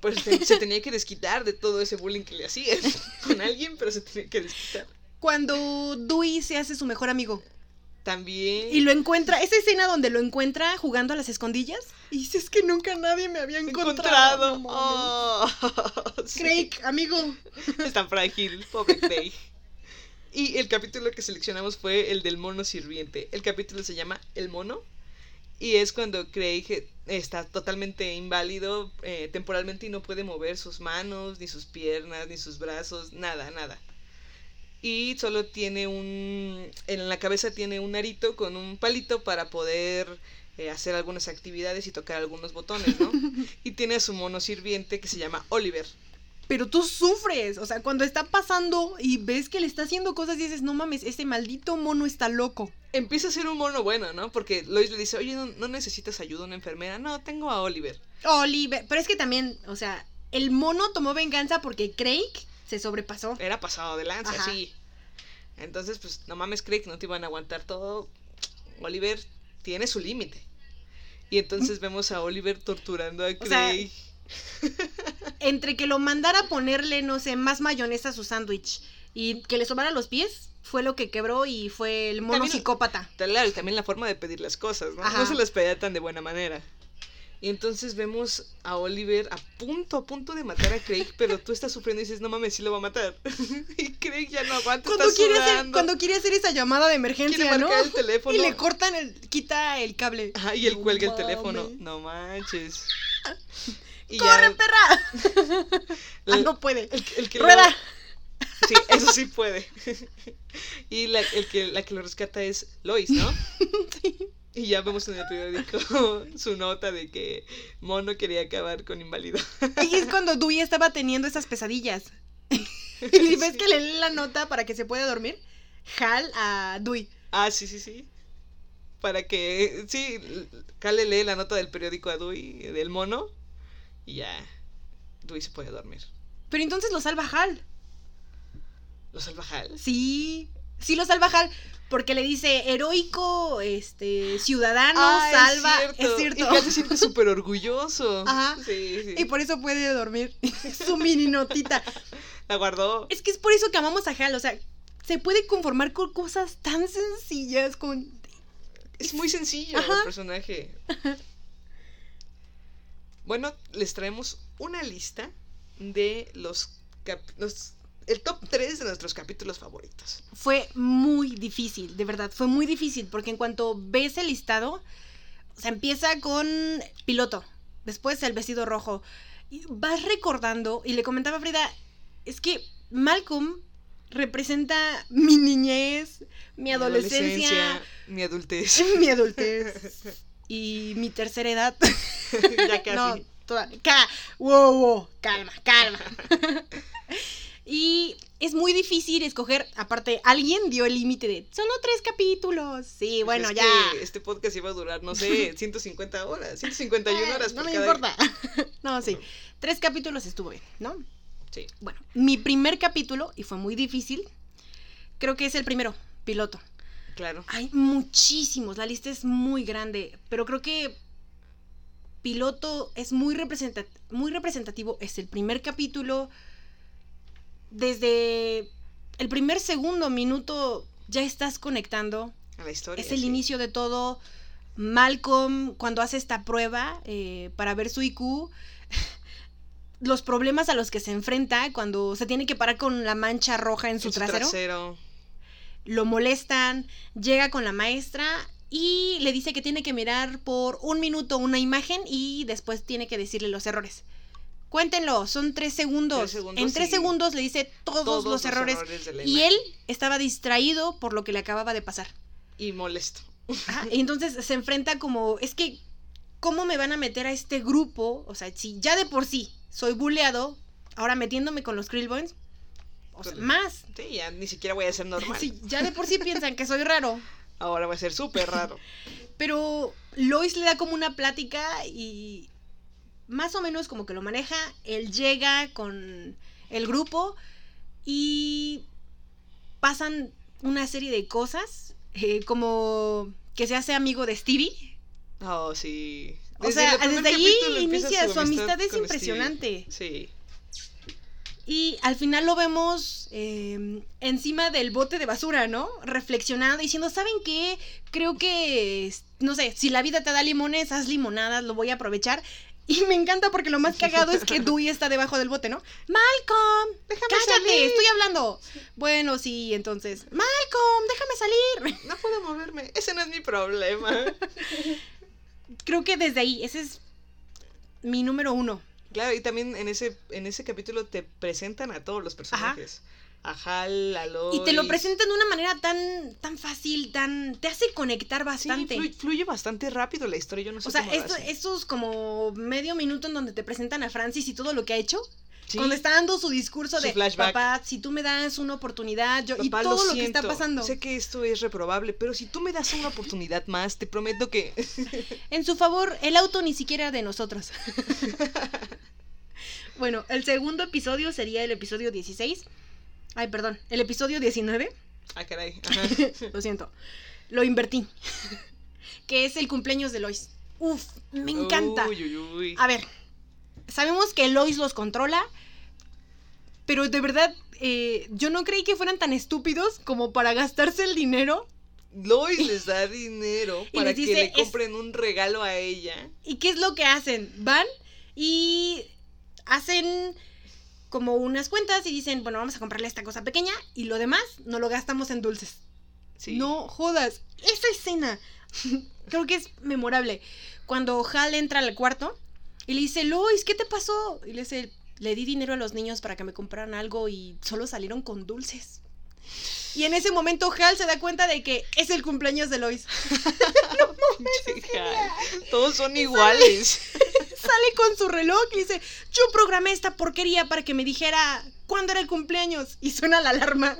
Pues se, tenía que desquitar de todo ese bullying que le hacían con alguien, pero se tenía que desquitar. Cuando Dewey se hace su mejor amigo. También. Y lo encuentra, esa escena donde lo encuentra jugando a las escondillas. Y dice, es que nunca nadie me había encontrado. Oh, Craig, amigo. Es tan frágil, pobre Craig. Y el capítulo que seleccionamos fue el del mono sirviente. El capítulo se llama El mono. Y es cuando Craig está totalmente inválido eh, temporalmente y no puede mover sus manos, ni sus piernas, ni sus brazos, nada, nada. Y solo tiene un... En la cabeza tiene un arito con un palito para poder eh, hacer algunas actividades y tocar algunos botones, ¿no? y tiene a su mono sirviente que se llama Oliver pero tú sufres. O sea, cuando está pasando y ves que le está haciendo cosas y dices, no mames, ese maldito mono está loco. Empieza a ser un mono bueno, ¿no? Porque Lois le dice, oye, no, necesitas ayuda, una enfermera. No, tengo a Oliver. Oliver. Pero es que también, o sea, el mono tomó venganza porque Craig se sobrepasó. Era pasado de lanza, sí. Entonces, pues, no mames, Craig, no te iban a aguantar todo. Oliver tiene su límite. Y entonces vemos a Oliver torturando a Craig. entre que lo mandara a ponerle, no sé, más mayonesa a su sándwich y que le sobara los pies, fue lo que quebró y fue el mono psicópata. Claro, y también la forma de pedir las cosas, ¿no? No se las pedía tan de buena manera. Y entonces vemos a Oliver a punto, a punto de matar a Craig, pero tú estás sufriendo y dices, no mames, sí lo va a matar. y Craig ya no aguanta, cuando está quiere hacer, Cuando quiere hacer esa llamada de emergencia, ¿no? el teléfono. Y le cortan el, quita el cable. Ajá, y él cuelga el teléfono. No manches. ¡Corre, perra! ah, no puede. El, que ¡Rueda! Sí, eso sí puede. y la, el que, la que lo rescata es Lois, ¿no? sí. Y ya vemos en el periódico su nota de que Mono quería acabar con Inválido. y es cuando Dewey estaba teniendo esas pesadillas. y ves que le lee la nota para que se pueda dormir. Hal a Dewey. Ah, sí, sí, sí. Para que. Sí, Hal le lee la nota del periódico a Dewey, del mono. Y ya. Dewey se puede dormir. Pero entonces lo salva Hal. ¿Lo salva Hal? Sí. Sí lo salva Hal porque le dice heroico este ciudadano salva es cierto, y se siente súper orgulloso. Ajá. Sí, sí. y por eso puede dormir su mini notita. La guardó. Es que es por eso que amamos a Hal o sea se puede conformar con cosas tan sencillas con es muy sencillo el personaje. Bueno les traemos una lista de los, los el top 3 de nuestros capítulos favoritos. Fue muy difícil, de verdad, fue muy difícil, porque en cuanto ves el listado, se empieza con piloto, después el vestido rojo, y vas recordando, y le comentaba a Frida, es que Malcolm representa mi niñez, mi, adolescencia, mi adultez. mi adultez y mi tercera edad. ya casi. No, toda, wow, wow, calma, calma. Y es muy difícil escoger, aparte, alguien dio el límite de, solo tres capítulos. Sí, bueno, ya. este podcast iba a durar, no sé, 150 horas, 151 horas. no me importa. no, sí, tres capítulos estuvo bien, ¿no? Sí. Bueno, mi primer capítulo, y fue muy difícil, creo que es el primero, piloto. Claro. Hay muchísimos, la lista es muy grande, pero creo que piloto es muy, muy representativo, es el primer capítulo desde el primer segundo minuto ya estás conectando. A la historia. Es el inicio de todo. Malcolm, cuando hace esta prueba eh, para ver su IQ, los problemas a los que se enfrenta cuando se tiene que parar con la mancha roja en su, trasero, Lo molestan, llega con la maestra y le dice que tiene que mirar por un minuto una imagen y después tiene que decirle los errores. Cuéntenlo, son tres segundos. en tres segundos le dice todos, los, errores. y él estaba distraído por lo que le acababa de pasar. Y molesto. y entonces se enfrenta como, es que, ¿cómo me van a meter a este grupo? O sea, si ya de por sí soy buleado, ahora metiéndome con los o sea, más. Sí, ya ni siquiera voy a ser normal. Sí, ya de por sí piensan que soy raro. Ahora va a ser súper raro. Pero Lois le da como una plática y más o menos como que lo maneja, él llega con el grupo y pasan una serie de cosas, eh, como que se hace amigo de Stevie. Oh, sí. o sea, desde allí inicia su amistad, es impresionante. Sí. Y al final lo vemos em, encima del bote de basura, ¿no? Reflexionando, diciendo, ¿saben qué? Creo que, no sé, si la vida te da limones, haz limonadas, lo voy a aprovechar. Y me encanta porque lo más cagado es que Dewey está debajo del bote, ¿no? Malcolm, déjame cállate, estoy hablando. Bueno, sí, entonces, Malcolm, déjame salir. No puedo moverme, ese no es mi problema. Creo que desde ahí, ese es mi número uno. Claro, y también en ese, en ese capítulo te presentan a todos los personajes a Hal, a Lois. Y te lo presentan de una manera tan, tan fácil, tan. te hace conectar bastante. Sí, fluye, bastante rápido la historia, yo no sé O sea, esto, estos como medio minuto en donde te presentan a Francis y todo lo que ha hecho. Cuando está dando su discurso de papá, si tú me das una oportunidad, yo y todo lo, que está pasando. Sé que esto es reprobable, pero si tú me das una oportunidad más, te prometo que. en su favor, el auto ni siquiera de nosotros. bueno, el segundo episodio sería el episodio 16. Ay, perdón, el episodio 19. Ah, caray. lo siento. Lo invertí. que es el cumpleaños de Lois. Uf, me encanta. A ver, sabemos que Lois los controla, pero de verdad, eh, yo no creí que fueran tan estúpidos como para gastarse el dinero. Lois les da dinero para que le compren un regalo a ella. ¿Y qué es lo que hacen? Van y hacen como unas cuentas y dicen, bueno, vamos a comprarle esta cosa pequeña y lo demás no lo gastamos en dulces. No jodas. Esa escena creo que es memorable. Cuando Hal entra al cuarto y le dice, Lois, ¿qué te pasó? Y le dice, le di dinero a los niños para que me compraran algo y solo salieron con dulces. Y en ese momento Hal se da cuenta de que es el cumpleaños de Lois. no Todos son iguales. Sale, con su reloj y dice, yo programé esta porquería para que me dijera cuándo era el cumpleaños. Y suena la alarma.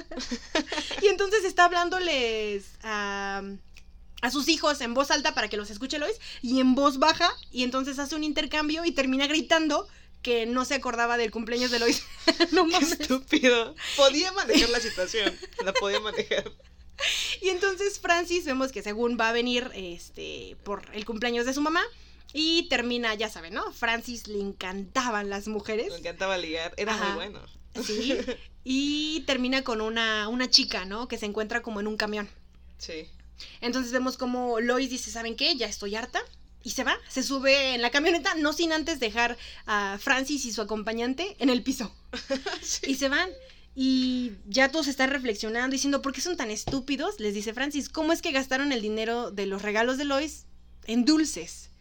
y entonces está hablándoles a a sus hijos en voz alta para que los escuche Lois y en voz baja y entonces hace un intercambio y termina gritando que no se acordaba del cumpleaños de Lois. no mames. estúpido. Podía manejar la situación, la podía manejar. Y entonces Francis vemos que según va a venir este por el cumpleaños de su mamá y termina, ya saben, ¿no? Francis le encantaban las mujeres. Le encantaba ligar, era muy bueno. Sí. Y termina con una, una chica, ¿no? Que se encuentra como en un camión. Sí. Entonces vemos como Lois dice, ¿saben qué? Ya estoy harta. Y se va, se sube en la camioneta, no sin antes dejar a Francis y su acompañante en el piso. Y se van. Y ya todos están reflexionando, diciendo, ¿por qué son tan estúpidos? Les dice Francis, ¿cómo es que gastaron el dinero de los regalos de Lois en dulces?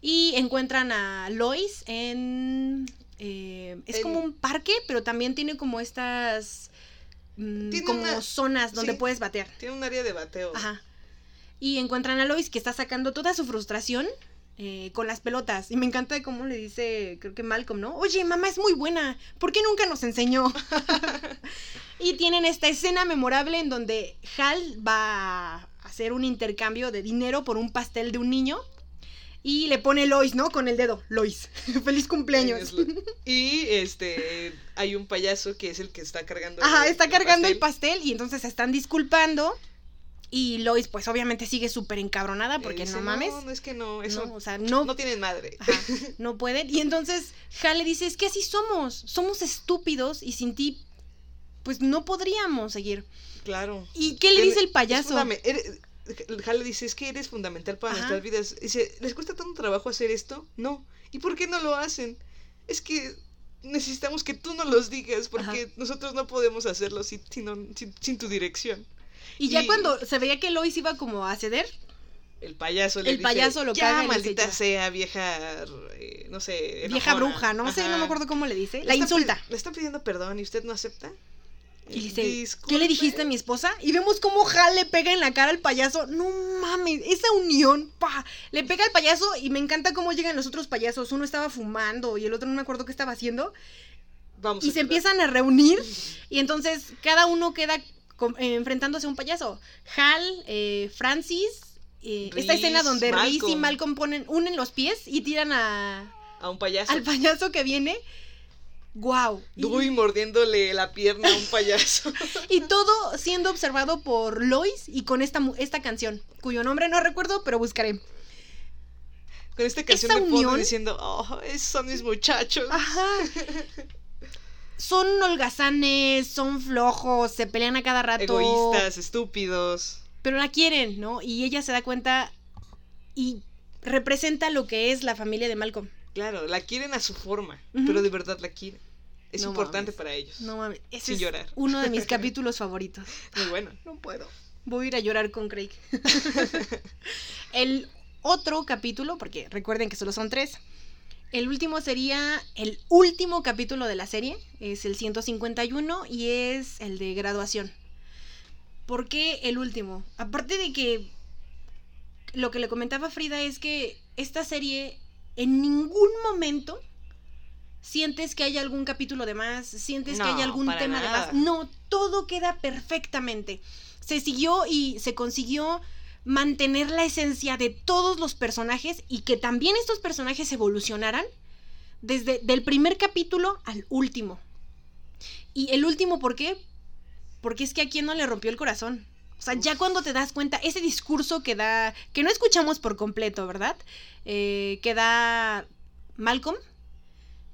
Y encuentran a Lois en... Eh, es como un parque, pero también tiene como estas Mm, como zonas donde puedes batear. Tiene un área de bateo. Ajá. Y encuentran a Lois que está sacando toda su frustración eh, con las pelotas. Y me encanta cómo le dice, creo que Malcolm, ¿no? Oye, mamá es muy buena. ¿Por qué nunca nos enseñó? y tienen esta escena memorable en donde Hal va a hacer un intercambio de dinero por un pastel de un niño y le pone Lois, ¿no? Con el dedo. Lois. Feliz cumpleaños. Y este hay un payaso que es el que está cargando. Ajá, está cargando el pastel y entonces se están disculpando. Y Lois, pues obviamente sigue súper encabronada porque no mames. No, no es que no, eso. No, o sea, no. No tienen madre. Ajá, no pueden. Y entonces Hal le dice: Es que así somos. Somos estúpidos y sin ti, pues no podríamos seguir. Claro. ¿Y qué le dice el payaso? Hal dice, es que eres fundamental para nuestras vidas. Dice, ¿les cuesta tanto trabajo hacer esto? No. ¿Y por qué no lo hacen? Es que necesitamos que tú nos los digas, porque nosotros no podemos hacerlo sin, sin, tu dirección. Y, ya cuando se veía que Lois iba como a ceder, el payaso le el payaso lo ya maldita sea vieja eh, no sé vieja bruja no sé no me acuerdo cómo le dice la insulta le está pidiendo perdón y usted no acepta y dice, ¿qué le dijiste a mi esposa? Y vemos cómo Hal le pega en la cara al payaso. No mames, esa unión, pa. Le pega al payaso y me encanta cómo llegan los otros payasos. Uno estaba fumando y el otro no me acuerdo qué estaba haciendo. Vamos y se empiezan a reunir y entonces cada uno queda enfrentándose a un payaso. Hal, eh, Francis, eh, esta escena donde Reese y Malcolm ponen, unen los pies y tiran a... A un payaso. Al payaso que viene. ¡Guau! Wow. mordiéndole la pierna a un payaso. y todo siendo observado por Lois y con esta, esta canción, cuyo nombre no recuerdo, pero buscaré. Con esta canción de fondo diciendo, oh, esos son mis muchachos. Ajá. son holgazanes, son flojos, se pelean a cada rato. Egoístas, estúpidos. Pero la quieren, ¿no? Y ella se da cuenta y representa lo que es la familia de Malcolm. Claro, la quieren a su forma, pero de verdad la quieren. Es importante para ellos. No mames. Ese es llorar. Uno de mis capítulos favoritos. Muy bueno. No puedo. Voy a ir a llorar con Craig. el otro capítulo, porque recuerden que solo son tres. El último sería el último capítulo de la serie. Es el 151 y es el de graduación. ¿Por qué el último? Aparte de que lo que le comentaba Frida es que esta serie en ningún momento sientes que hay algún capítulo de más, sientes que hay algún tema de más. No, todo queda perfectamente. Se siguió y se consiguió mantener la esencia de todos los personajes y que también estos personajes evolucionaran desde el primer capítulo al último. Y el último, ¿por qué? Porque es que a quien no le rompió el corazón. O sea, ya cuando te das cuenta, ese discurso que da, que no escuchamos por completo, ¿verdad? Eh, que da Malcolm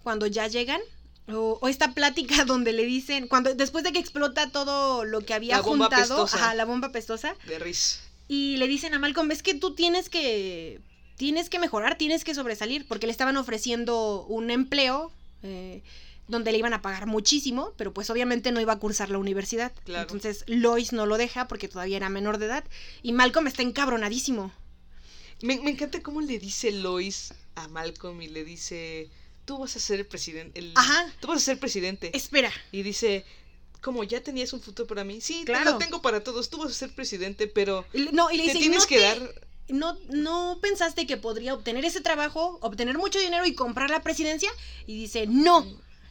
cuando ya llegan. O, esta plática donde le dicen, cuando después de que explota todo lo que había juntado, ajá, la bomba pestosa. De Riz. Y le dicen a Malcolm, es que tú tienes que, tienes que mejorar, tienes que sobresalir, porque le estaban ofreciendo un empleo eh, donde le iban a pagar muchísimo, pero pues obviamente no iba a cursar la universidad. Entonces Lois no lo deja porque todavía era menor de edad y Malcolm está encabronadísimo. Me, me encanta cómo le dice Lois a Malcolm y le dice, tú vas a ser el presidente. Ajá. Tú vas a ser presidente. Espera. Y dice, como ya tenías un futuro para mí. Sí, claro. lo tengo para todos. Tú vas a ser presidente, pero no, y le dice, tienes que dar no, no pensaste que podría obtener ese trabajo, obtener mucho dinero y comprar la presidencia. Y dice, no,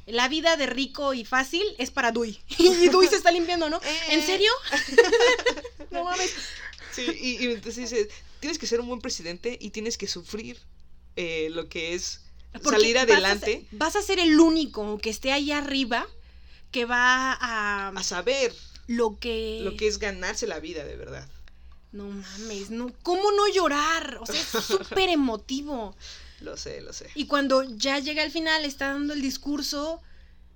la vida de rico y fácil es para Dewey. y Dewey se está limpiando, ¿no? ¿En eh. serio? no mames. Sí, y, entonces dice, tienes que ser un buen presidente y tienes que sufrir eh, lo que es salir adelante. Vas a, ser, el único que esté ahí arriba que va a... A saber. Lo que... Lo que es ganarse la vida, de verdad. No mames, no, ¿cómo no llorar? O sea, es súper emotivo. Lo sé, lo sé. Y cuando ya llega al final, está dando el discurso,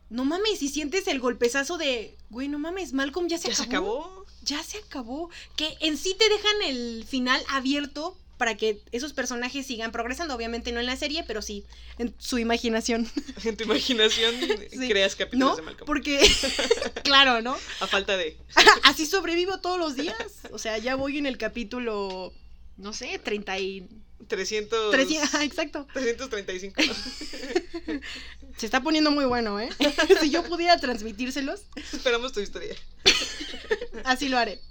no mames, y sientes el golpezazo de, güey, no mames, Malcolm ya se acabó. Ya se acabó. Ya se acabó. Que en sí te dejan el final abierto para que esos personajes sigan progresando. Obviamente no en la serie, pero sí en su imaginación. En tu imaginación creas capítulos de Malcolm. Porque, claro, ¿no? A falta de. Así sobrevivo todos los días. O sea, ya voy en el capítulo, no sé, 30 y 300. 300 exacto. 335. Se está poniendo muy bueno, ¿eh? si yo pudiera transmitírselos. Esperamos tu historia. Así lo haré.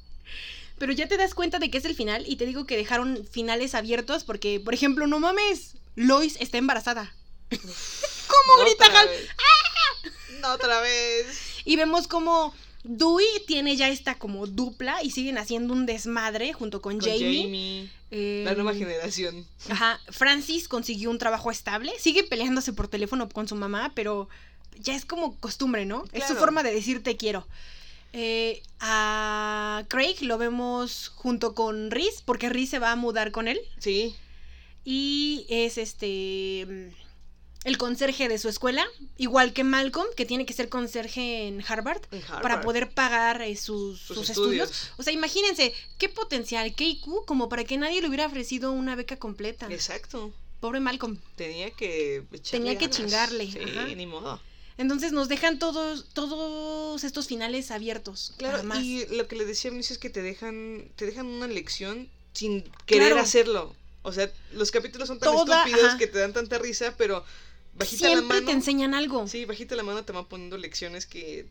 Pero ya te das cuenta de que es el final y te digo que dejaron finales abiertos porque, por ejemplo, no mames, Lois está embarazada. ¿Cómo grita Hal? ¡Ah! No otra vez. Y vemos como Dewey tiene ya esta como dupla y siguen haciendo un desmadre junto con, Jamie. la nueva em, generación. Ajá. Francis consiguió un trabajo estable. Sigue peleándose por teléfono con su mamá, pero ya es como costumbre, ¿no? Es su forma de decir te quiero. Eh, a Craig lo vemos junto con Reese, porque Reese se va a mudar con él. Sí. Y es este el conserje de su escuela, igual que Malcolm, que tiene que ser conserje en Harvard, para poder pagar eh, sus, estudios. O sea, imagínense, qué potencial, qué IQ, como para que nadie le hubiera ofrecido una beca completa. Exacto. Pobre Malcolm. Tenía que Tenía que chingarle. Sí, ni modo. Entonces nos dejan todos, todos estos finales abiertos. Claro, y lo que le decía a es que te dejan, te dejan una lección sin querer hacerlo. O sea, los capítulos son tan estúpidos que te dan tanta risa, pero bajita Siempre la mano. te enseñan algo. Sí, bajita la mano te van poniendo lecciones que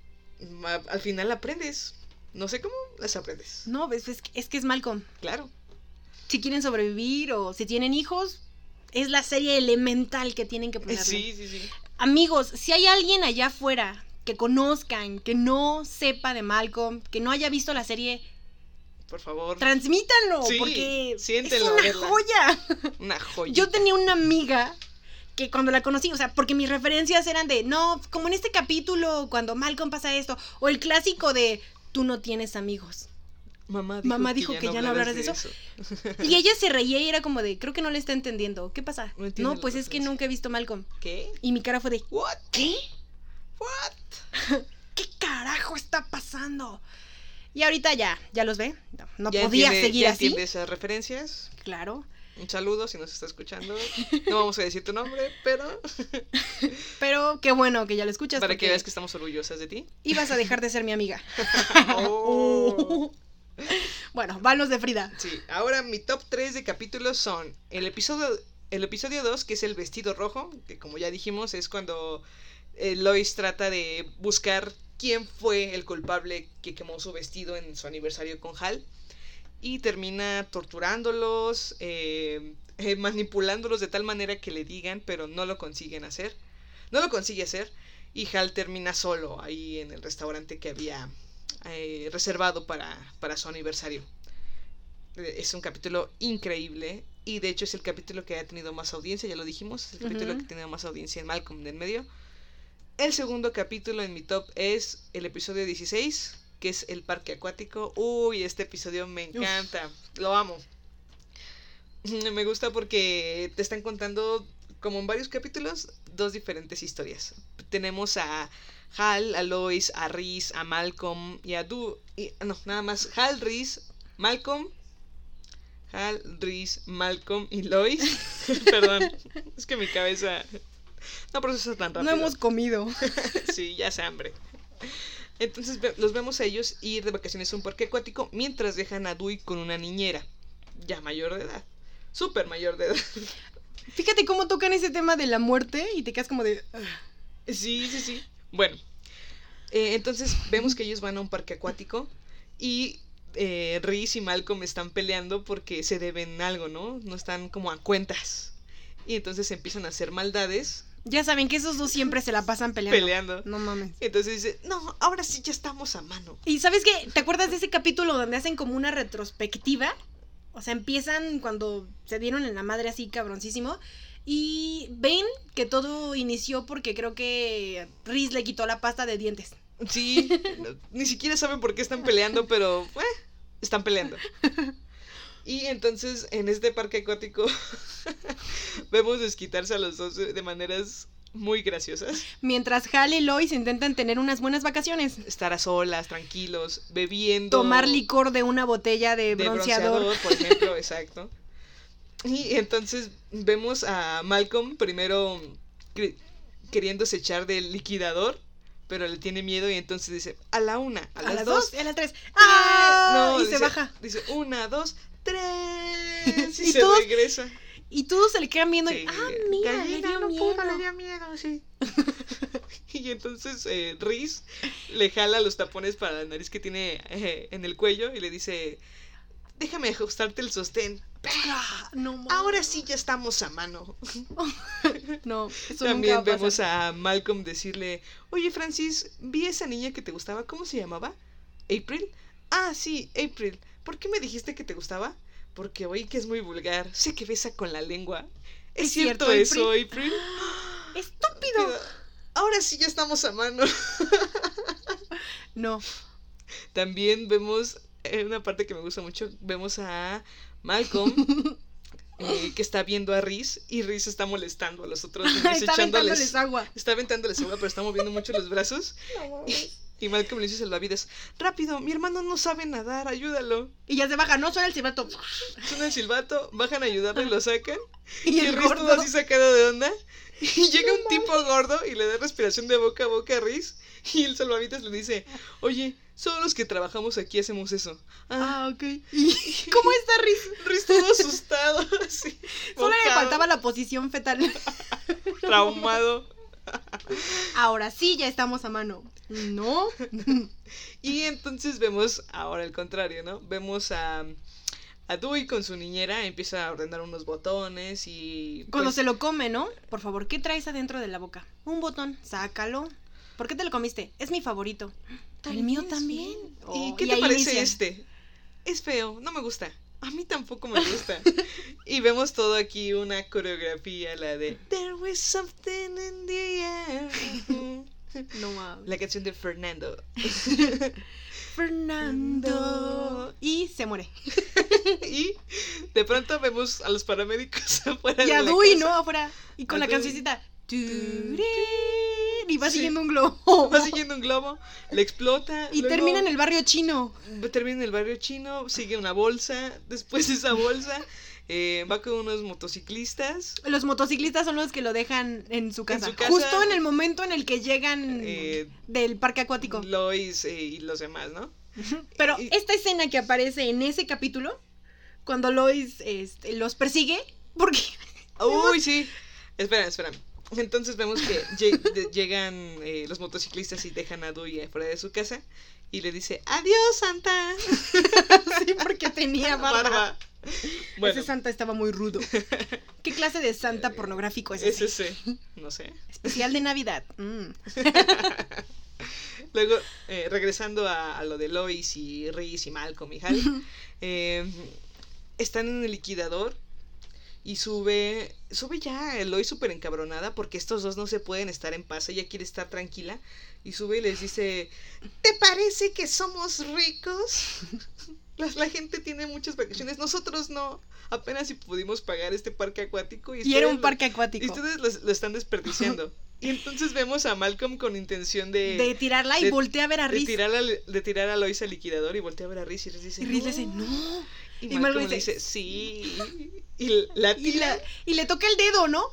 al final aprendes. No sé cómo las aprendes. No, es, es, que es Malcolm. Claro. Si quieren sobrevivir o si tienen hijos, es la serie elemental que tienen que ponerle. Sí, sí, sí. Amigos, si hay alguien allá afuera que conozcan, que no sepa de Malcolm, que no haya visto la serie, por favor. Transmítanlo, porque es una joya. Una joya. Yo tenía una amiga que cuando la conocí, o sea, porque mis referencias eran de, no, como en este capítulo, cuando Malcolm pasa esto, o el clásico de, tú no tienes amigos. Mamá dijo, Mamá dijo que, ya, no hablaras de eso. Y ella se reía y era como de, creo que no le está entendiendo. ¿Qué pasa? No, pues es que nunca he visto Malcolm. ¿Qué? Y mi cara fue de, ¿What? ¿Qué? ¿What? ¿Qué carajo está pasando? Y ahorita ya, ya los ve. No, podía seguir así. ¿Ya esas referencias? Claro. Un saludo si nos está escuchando. No vamos a decir tu nombre, pero. pero qué bueno que ya lo escuchas. Para que veas que estamos orgullosas de ti. Y vas a dejar de ser mi amiga. oh. Bueno, van los de Frida. Sí, ahora mi top 3 de capítulos son el episodio, el episodio 2, que es el vestido rojo, que como ya dijimos es cuando eh, Lois trata de buscar quién fue el culpable que quemó su vestido en su aniversario con Hal y termina torturándolos, eh, eh, manipulándolos de tal manera que le digan, pero no lo consiguen hacer. No lo consigue hacer y Hal termina solo ahí en el restaurante que había eh, reservado para, para su aniversario. Eh, es un capítulo increíble y de hecho es el capítulo que ha tenido más audiencia, ya lo dijimos, es el capítulo que tiene más audiencia en Malcolm del medio. El segundo capítulo en mi top es el episodio 16, que es el parque acuático. Uy, este episodio me encanta, lo amo. Me gusta porque te están contando, como en varios capítulos, dos diferentes historias. Tenemos a Hal, a Lois, a Reese, a Malcolm y a Du. Y, no, nada más. Hal, Reese, Malcolm. Hal, Reese, Malcolm y Lois. Perdón, es que mi cabeza no procesa tan rápido. No hemos comido. sí, ya se hambre. Entonces los vemos a ellos ir de vacaciones a un parque acuático mientras dejan a Dewey con una niñera, ya mayor de edad, súper mayor de edad. Fíjate cómo tocan ese tema de la muerte y te quedas como de... Sí, sí, sí. Bueno, eh, entonces vemos que ellos van a un parque acuático y eh, Reese y Malcolm están peleando porque se deben algo, ¿no? No están como a cuentas. Y entonces empiezan a hacer maldades. Ya saben que esos dos siempre se la pasan peleando. Peleando. No mames. Entonces dice, no, ahora sí ya estamos a mano. Y sabes qué, ¿te acuerdas de ese capítulo donde hacen como una retrospectiva? O sea, empiezan cuando se dieron en la madre así cabroncísimo. Y ven que todo inició porque creo que Riz le quitó la pasta de dientes. Sí, ni siquiera saben por qué están peleando, pero eh, están peleando. Y entonces en este parque acuático vemos desquitarse a los dos de maneras muy graciosas. Mientras Hal y Lois intentan tener unas buenas vacaciones. Estar a solas, tranquilos, bebiendo. Tomar licor de una botella de, bronceador. Por ejemplo, exacto. Y entonces vemos a Malcolm primero queriéndose echar del liquidador, pero le tiene miedo y entonces dice, a la una, a, las, dos, a las tres. ¡Ah! y se baja. Dice, una, dos, tres. Y, se regresa. Y todos se le quedan viendo y, ah, mira, le dio miedo. le dio miedo, sí. y entonces eh, Riz le jala los tapones para la nariz que tiene eh, en el cuello y le dice, déjame ajustarte el sostén. No, Ahora sí ya estamos a mano. no, eso También nunca va vemos a, Malcolm decirle, oye Francis, vi esa niña que te gustaba, ¿cómo se llamaba? ¿April? Ah, sí, April. ¿Por qué me dijiste que te gustaba? Porque oí que es muy vulgar. Sé que besa con la lengua. ¿Es, cierto, eso, April? ¡Estúpido! Ahora sí ya estamos a mano. no. También vemos en una parte que me gusta mucho, vemos a Malcolm. Eh, que está viendo a Riz y Riz está molestando a los otros niños está echándoles agua. Está aventándoles agua, pero está moviendo mucho los brazos. y, Malcolm le dice salvavidas, rápido, mi hermano no sabe nadar, ayúdalo. Y ya se baja, no suena el silbato. Suena el silbato, bajan a ayudarle y lo sacan. Y, el Riz todo así sacado de onda. Y llega un tipo gordo y le da respiración de boca a boca a Riz. Y el salvavidas le dice, oye, solo los que trabajamos aquí hacemos eso. Ah, ah ok. cómo está Riz? Riz todo asustado, así. Solo le faltaba la posición fetal. Traumado. Ahora sí, ya estamos a mano. ¿No? y entonces vemos, ahora el contrario, ¿no? Vemos a, a Dewey con su niñera, empieza a ordenar unos botones y... Cuando pues se lo come, ¿no? Por favor, ¿qué traes adentro de la boca? Un botón, sácalo. ¿Por qué te lo comiste? Es mi favorito. El mío también. ¿Y oh, qué te parece este? Es feo, no me gusta. A mí tampoco me gusta. y vemos todo aquí una coreografía, la de There was something in the air. no mames. La canción de Fernando. Fernando. Y se muere. y de pronto vemos a los paramédicos afuera. Y a Dewey, ¿no? Afuera. Y con la cancioncita y va siguiendo un globo. Va siguiendo un globo, le explota. Y termina en el barrio chino. Termina en el barrio chino, sigue una bolsa, después de esa bolsa eh, va con unos motociclistas. Los motociclistas son los que lo dejan en su casa. justo en el momento en el que llegan eh, del parque acuático. Lois eh, y los demás, ¿no? Pero esta escena que aparece en ese capítulo, cuando Lois este, los persigue, porque... Uy, sí. Espera, espera. Entonces vemos que llegan eh, los motociclistas y dejan a Dewey fuera de su casa y le dice, adiós Santa. sí, porque tenía barba. Ese Santa estaba muy rudo. ¿Qué clase de Santa pornográfico es ese? Ese, no sé. Especial de Navidad. Mm. Luego, eh, regresando a, lo de Lois y Reese y Malcolm y Hal, eh, están en el liquidador y sube, sube ya Lois súper encabronada porque estos dos no se pueden estar en paz, ella quiere estar tranquila y sube y les dice, ¿te parece que somos ricos? La, gente tiene muchas vacaciones, nosotros no. Apenas si pudimos pagar este parque acuático. Y, era un parque acuático. Y ustedes lo, están desperdiciando. y entonces vemos a Malcolm con intención de... De tirarla y voltea a ver a Riz. De, de tirar a Lois al liquidador y voltea a ver a Riz y les dice... Y Riz dice, no. Y, Malcolm, le dice, sí. Y la tira. Y, le toca el dedo, ¿no?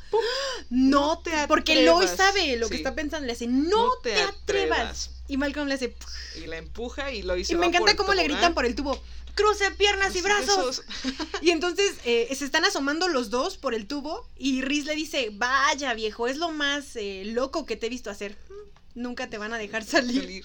No, te atrevas. Porque Lois sabe lo que está pensando. Le dice, no, te, atrevas. Y Malcolm le hace. Y la empuja y Lois se Y me encanta cómo le gritan por el tubo. Cruce piernas y brazos. y entonces eh, se están asomando los dos por el tubo. Y Riz le dice: Vaya, viejo, es lo más eh, loco que te he visto hacer. Nunca te van a dejar salir.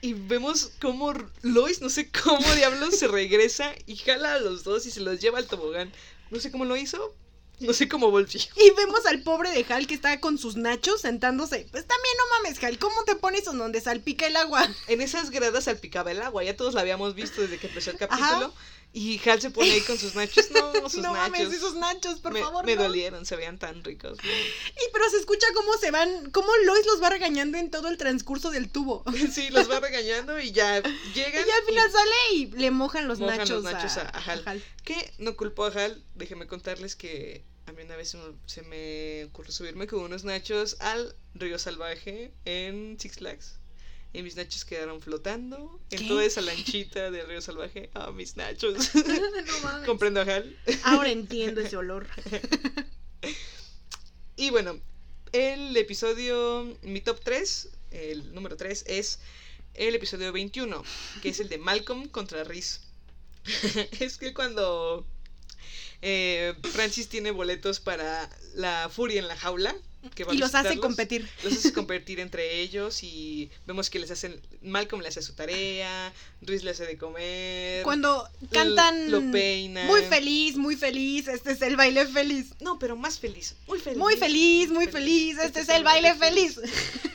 Y vemos cómo Lois, no sé cómo diablos, se regresa y jala a los dos y se los lleva al tobogán. No sé cómo lo hizo, no sé cómo volvió. Y vemos al pobre de Hal que está con sus nachos sentándose. Pues también no mames, Hal, ¿cómo te pones en donde salpica el agua? En esas gradas salpicaba el agua, ya todos la habíamos visto desde que empezó el capítulo. Y Hal se pone ahí con sus nachos. No, sus no nachos. mames, esos nachos, por favor. Me dolieron, se veían tan ricos. Y pero se escucha cómo se van, cómo Lois los va regañando en todo el transcurso del tubo. Sí, los va regañando y ya llegan. Y al final sale y le mojan los nachos, a, Hal. Que no culpo a Hal, déjeme contarles que a mí una vez se me ocurrió subirme con unos nachos al río salvaje en Six Flags. Y mis nachos quedaron flotando en toda esa lanchita del río salvaje. Ah, mis nachos. no Comprendo a Hal. Ahora entiendo ese olor. y bueno, el episodio, mi top 3, el número 3, es el episodio 21, que es el de Malcolm contra Riz. es que cuando eh, Francis tiene boletos para la furia en la jaula, y los hace competir. Los hace competir entre ellos y vemos que les hacen, Malcolm le hace su tarea, Ruiz le hace de comer. Cuando cantan lo peina. Muy feliz, muy feliz, este es el baile feliz. No, pero más feliz, muy feliz. Muy feliz, muy feliz, este, es el baile feliz.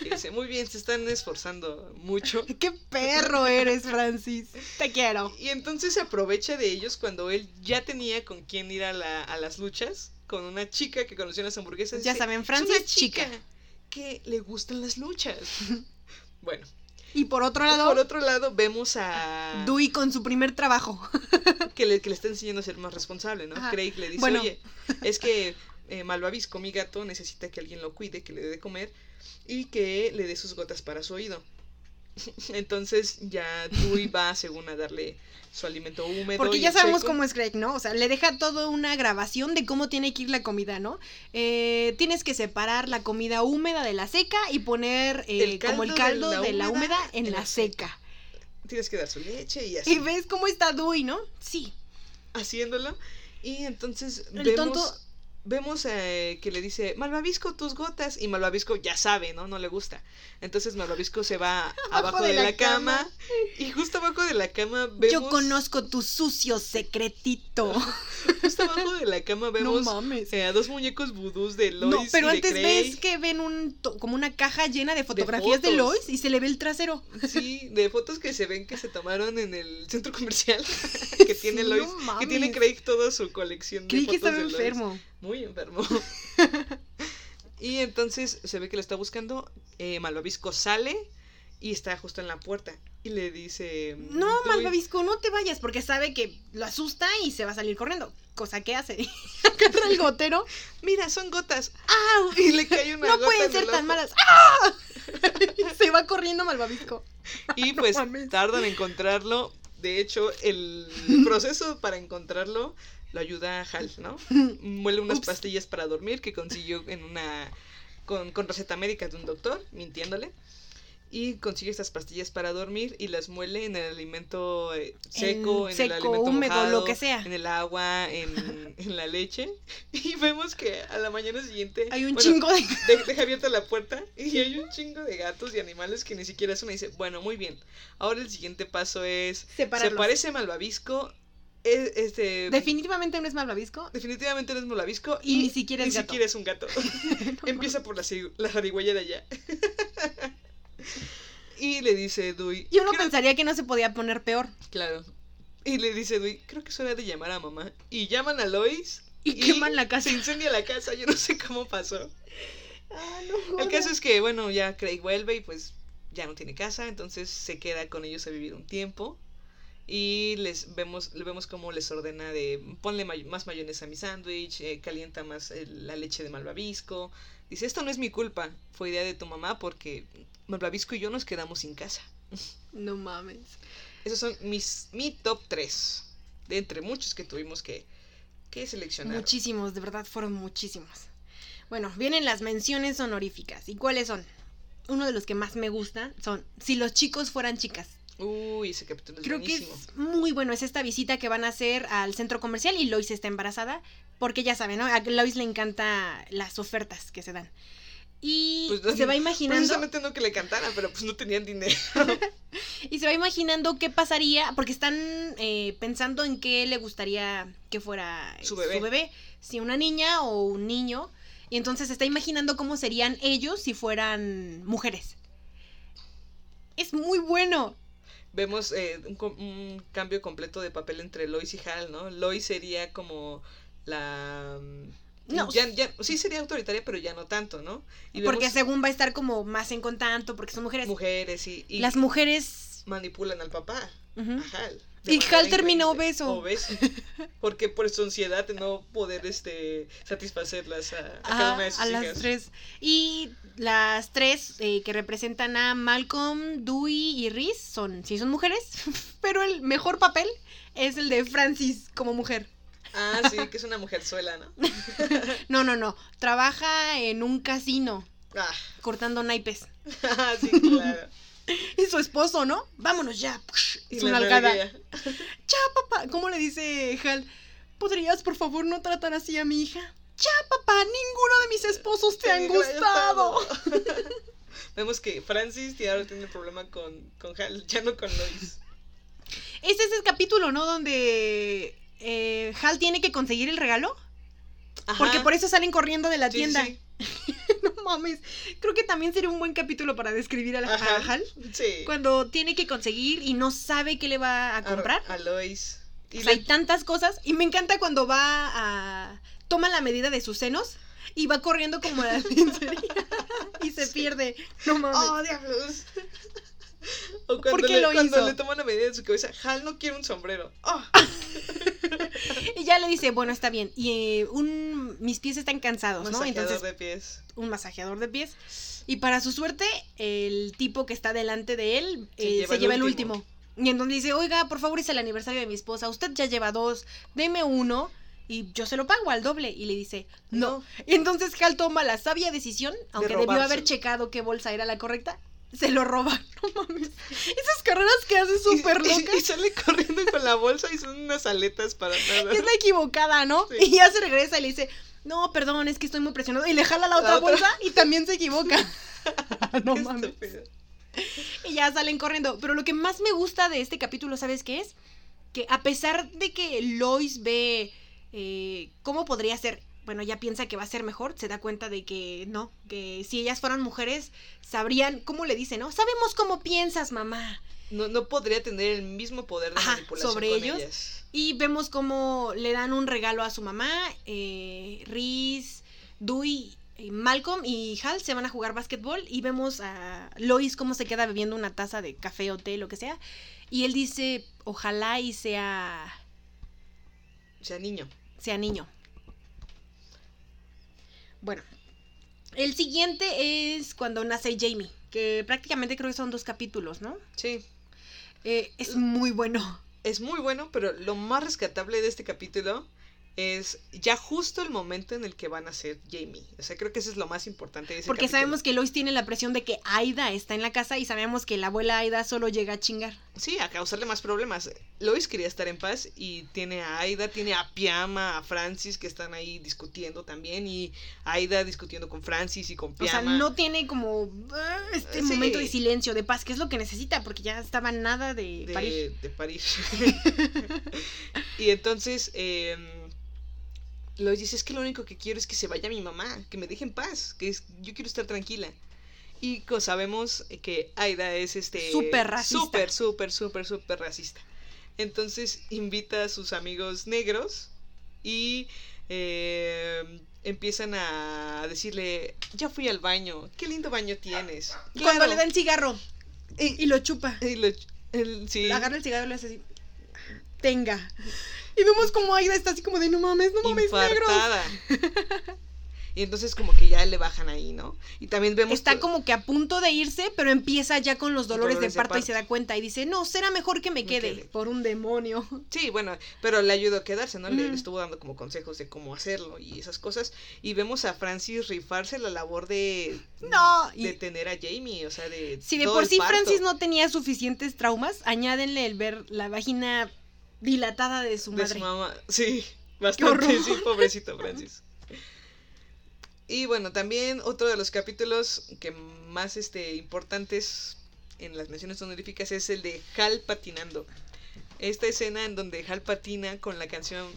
dice, muy bien, se están esforzando mucho. Qué perro eres, Francis. Te quiero. Y entonces se aprovecha de ellos cuando él ya tenía con quién ir a, la, a las luchas con una chica que conoció las hamburguesas. Ya saben, Francia es chica, que le gustan las luchas. bueno. Y por otro lado. Por otro lado, vemos a. Dewey con su primer trabajo. que, le, que le está enseñando a ser más responsable, ¿no? Craig le dice, oye, es que eh, Malvavisco, mi gato, necesita que alguien lo cuide, que le dé de comer y que le dé sus gotas para su oído. Entonces ya Dewey va según a darle su alimento húmedo. Porque ya sabemos cómo es Greg, ¿no? O sea, le deja toda una grabación de cómo tiene que ir la comida, ¿no? Eh, tienes que separar la comida húmeda de la seca y poner eh, como el caldo de la, húmeda, en, la, seca. Tienes que dar su leche y así. Y ves cómo está Dewey, ¿no? Sí. Haciéndolo. Y entonces el tonto vemos eh, que le dice, Malvavisco, tus gotas. Y Malvavisco ya sabe, ¿no? No le gusta. Entonces Malvavisco se va abajo, de, la, cama, Y justo abajo de la cama vemos... Yo conozco tu sucio secretito. justo abajo de la cama vemos eh, a dos muñecos vudús de Lois. No, pero antes ves que ven un como una caja llena de fotografías de, Lois y se le ve el trasero. Sí, de fotos que se ven que se tomaron en el centro comercial que tiene Lois. que tiene Craig toda su colección de fotos que estaba enfermo muy enfermo. y entonces se ve que lo está buscando. Eh, Malvavisco sale y está justo en la puerta. Y le dice. No, Malvavisco, no te vayas, porque sabe que lo asusta y se va a salir corriendo. Cosa que hace. Agarra el gotero. Mira, son gotas. ¡Au! Y le cae una No pueden ser tan malas. ¡Ah! se va corriendo Malvavisco. Y pues tardan en encontrarlo. De hecho, el proceso para encontrarlo lo ayuda a Hal, ¿no? Muele unas pastillas para dormir que consiguió en una. Con, con, receta médica de un doctor, mintiéndole. Y consigue estas pastillas para dormir y las muele en el alimento eh, seco, en, el alimento húmedo, lo que sea. En el agua, en, en, la leche. Y vemos que a la mañana siguiente. Hay un chingo de. deja abierta la puerta y hay un chingo de gatos y animales que ni siquiera es una. dice, bueno, muy bien. Ahora el siguiente paso es. Separarlos. Se parece malvavisco este, definitivamente no es malvavisco. Definitivamente no es malvavisco. Y, ni siquiera es ni gato. siquiera es un gato. Empieza por la, la zarigüeya de allá. y le dice Dewey. Y uno pensaría que no se podía poner peor. Claro. Y le dice Dewey, creo que es hora de llamar a mamá. Y llaman a Lois. Y, queman la casa. Se incendia la casa, yo no sé cómo pasó. Ah, no, El caso es que, bueno, ya Craig vuelve y pues ya no tiene casa, entonces se queda con ellos a vivir un tiempo. Y les vemos, vemos cómo les ordena de ponle más mayonesa a mi sándwich, eh, calienta más la leche de malvavisco. Dice, esto no es mi culpa, fue idea de tu mamá porque malvavisco y yo nos quedamos sin casa. No mames. Esos son mis, mi top 3, de entre muchos que tuvimos que, que seleccionar. Muchísimos, de verdad fueron muchísimos. Bueno, vienen las menciones honoríficas. ¿Y cuáles son? Uno de los que más me gusta son Si los chicos fueran chicas. Uy, ese capítulo es Creo que es muy bueno. Es esta visita que van a hacer al centro comercial y Lois está embarazada. Porque ya saben, ¿no? A Lois le encanta las ofertas que se dan. Y pues, se va imaginando. Precisamente no que le cantaran, pero pues no tenían dinero. y se va imaginando qué pasaría, porque están eh, pensando en qué le gustaría que fuera su bebé. su bebé. Si una niña o un niño. Y entonces se está imaginando cómo serían ellos si fueran mujeres. Es muy bueno vemos eh, un, cambio completo de papel entre Lois y Hal, ¿no? Lois sería como la... Mm, no. Ya, sí sería autoritaria, pero ya no tanto, ¿no? porque según va a estar como más en contacto, porque son mujeres. Mujeres, y, y Las mujeres... Manipulan al papá, a Hal. Y Hal termina obeso. Obeso. Porque por su ansiedad de no poder este, satisfacerlas a, a cada una de sus a las tres. Y las tres eh, que representan a Malcolm, Dewey y Reese son, sí son mujeres, pero el mejor papel es el de Francis como mujer. Ah, sí, que es una mujer suela, ¿no? no, no, no. Trabaja en un casino. Ah. Cortando naipes. ah, sí, claro. Y su esposo, ¿no? Vámonos ya. Y una alcada. Ya, papá. ¿Cómo le dice Hal? ¿Podrías, por favor, no tratar así a mi hija? Ya, papá. Ninguno de mis esposos te han gustado. Vemos que Francis ahora tiene problema con, con Hal, ya no con Lois. Este es el capítulo, ¿no? Donde eh, Hal tiene que conseguir el regalo. Porque por eso salen corriendo de la tienda. no mames. Creo que también sería un buen capítulo para describir a, la, Hal. Sí. Cuando tiene que conseguir y no sabe qué le va a comprar. A, Lois. Y Hay tantas cosas. Y me encanta cuando va a. Toma la medida de sus senos y va corriendo como la y se pierde. No mames. ¡Oh, diablos! O cuando, ¿Por qué le, lo cuando le toma una medida de su cabeza, Hal no quiere un sombrero. ¡Oh! y ya le dice, bueno, está bien. Y eh, un, mis pies están cansados, ¿no? Entonces, de pies. Un masajeador de pies. Y para su suerte, el tipo que está delante de él se, eh, lleva, el, último. Y entonces dice, oiga, por favor, es el aniversario de mi esposa. Usted ya lleva dos, deme uno y yo se lo pago al doble. Y le dice, no. Y entonces Hal toma la sabia decisión, aunque debió haber checado qué bolsa era la correcta, se lo roba. No mames. Esas carreras que hace súper locas. Y, sale corriendo con la bolsa y son unas aletas para nada. Es la equivocada, ¿no? Y ya se regresa y le dice, no, perdón, es que estoy muy presionado. Y le jala la otra, bolsa y también se equivoca. no mames. Y ya salen corriendo. Pero lo que más me gusta de este capítulo, ¿sabes qué es? Que a pesar de que Lois ve eh, cómo podría ser bueno, ya piensa que va a ser mejor, se da cuenta de que no, que si ellas fueran mujeres, sabrían, ¿cómo le dice, no? Sabemos cómo piensas, mamá. No, no podría tener el mismo poder de manipulación sobre ellos. Y vemos cómo le dan un regalo a su mamá, eh, Reese, Dewey, Malcolm y Hal se van a jugar básquetbol y vemos a Lois cómo se queda bebiendo una taza de café o té, lo que sea. Y él dice, ojalá y sea... Sea niño. Sea niño. Bueno, el siguiente es cuando nace Jamie, que prácticamente creo que son dos capítulos, ¿no? Sí. Eh, es muy bueno. Es muy bueno, pero lo más rescatable de este capítulo es ya justo el momento en el que van a ser Jamie. O sea, creo que eso es lo más importante de ese Porque sabemos que Lois tiene la presión de que Aida está en la casa y sabemos que la abuela Aida solo llega a chingar. Sí, a causarle más problemas. Lois quería estar en paz y tiene a Aida, tiene a Piama, a Francis que están ahí discutiendo también y Aida discutiendo con Francis y con Piama. O sea, no tiene como ah, este momento de silencio, de paz, que es lo que necesita porque ya estaba nada de, de parir. De parir. y entonces... Eh, Lois dice, es que lo único que quiero es que se vaya mi mamá, que me deje en paz, que yo quiero estar tranquila. Y sabemos que Aida es este... Súper racista. Súper, súper, súper, súper racista. Entonces invita a sus amigos negros y eh, empiezan a decirle, ya fui al baño, qué lindo baño tienes. Cuando le da el cigarro y, lo chupa. Y lo, sí. Agarra el cigarro y le hace así, tenga. Y vemos como Aida está así como de no mames, no mames, Infartada. negros. Y entonces como que ya le bajan ahí, ¿no? Y también vemos... Está como que a punto de irse, pero empieza ya con los dolores, de, parto y se da cuenta y dice, no, será mejor que me, quede, por un demonio. Sí, bueno, pero le ayudó a quedarse, ¿no? Le, estuvo dando como consejos de cómo hacerlo y esas cosas. Y vemos a Francis rifarse la labor de... No. De tener a Jamie, o sea, de... Si de por sí Francis no tenía suficientes traumas, añádenle el ver la vagina dilatada de su madre. De su mamá, sí, bastante, sí, pobrecito Francis. Y bueno, también otro de los capítulos que más este, importantes en las menciones honoríficas es el de Hal patinando. Esta escena en donde Hal patina con la canción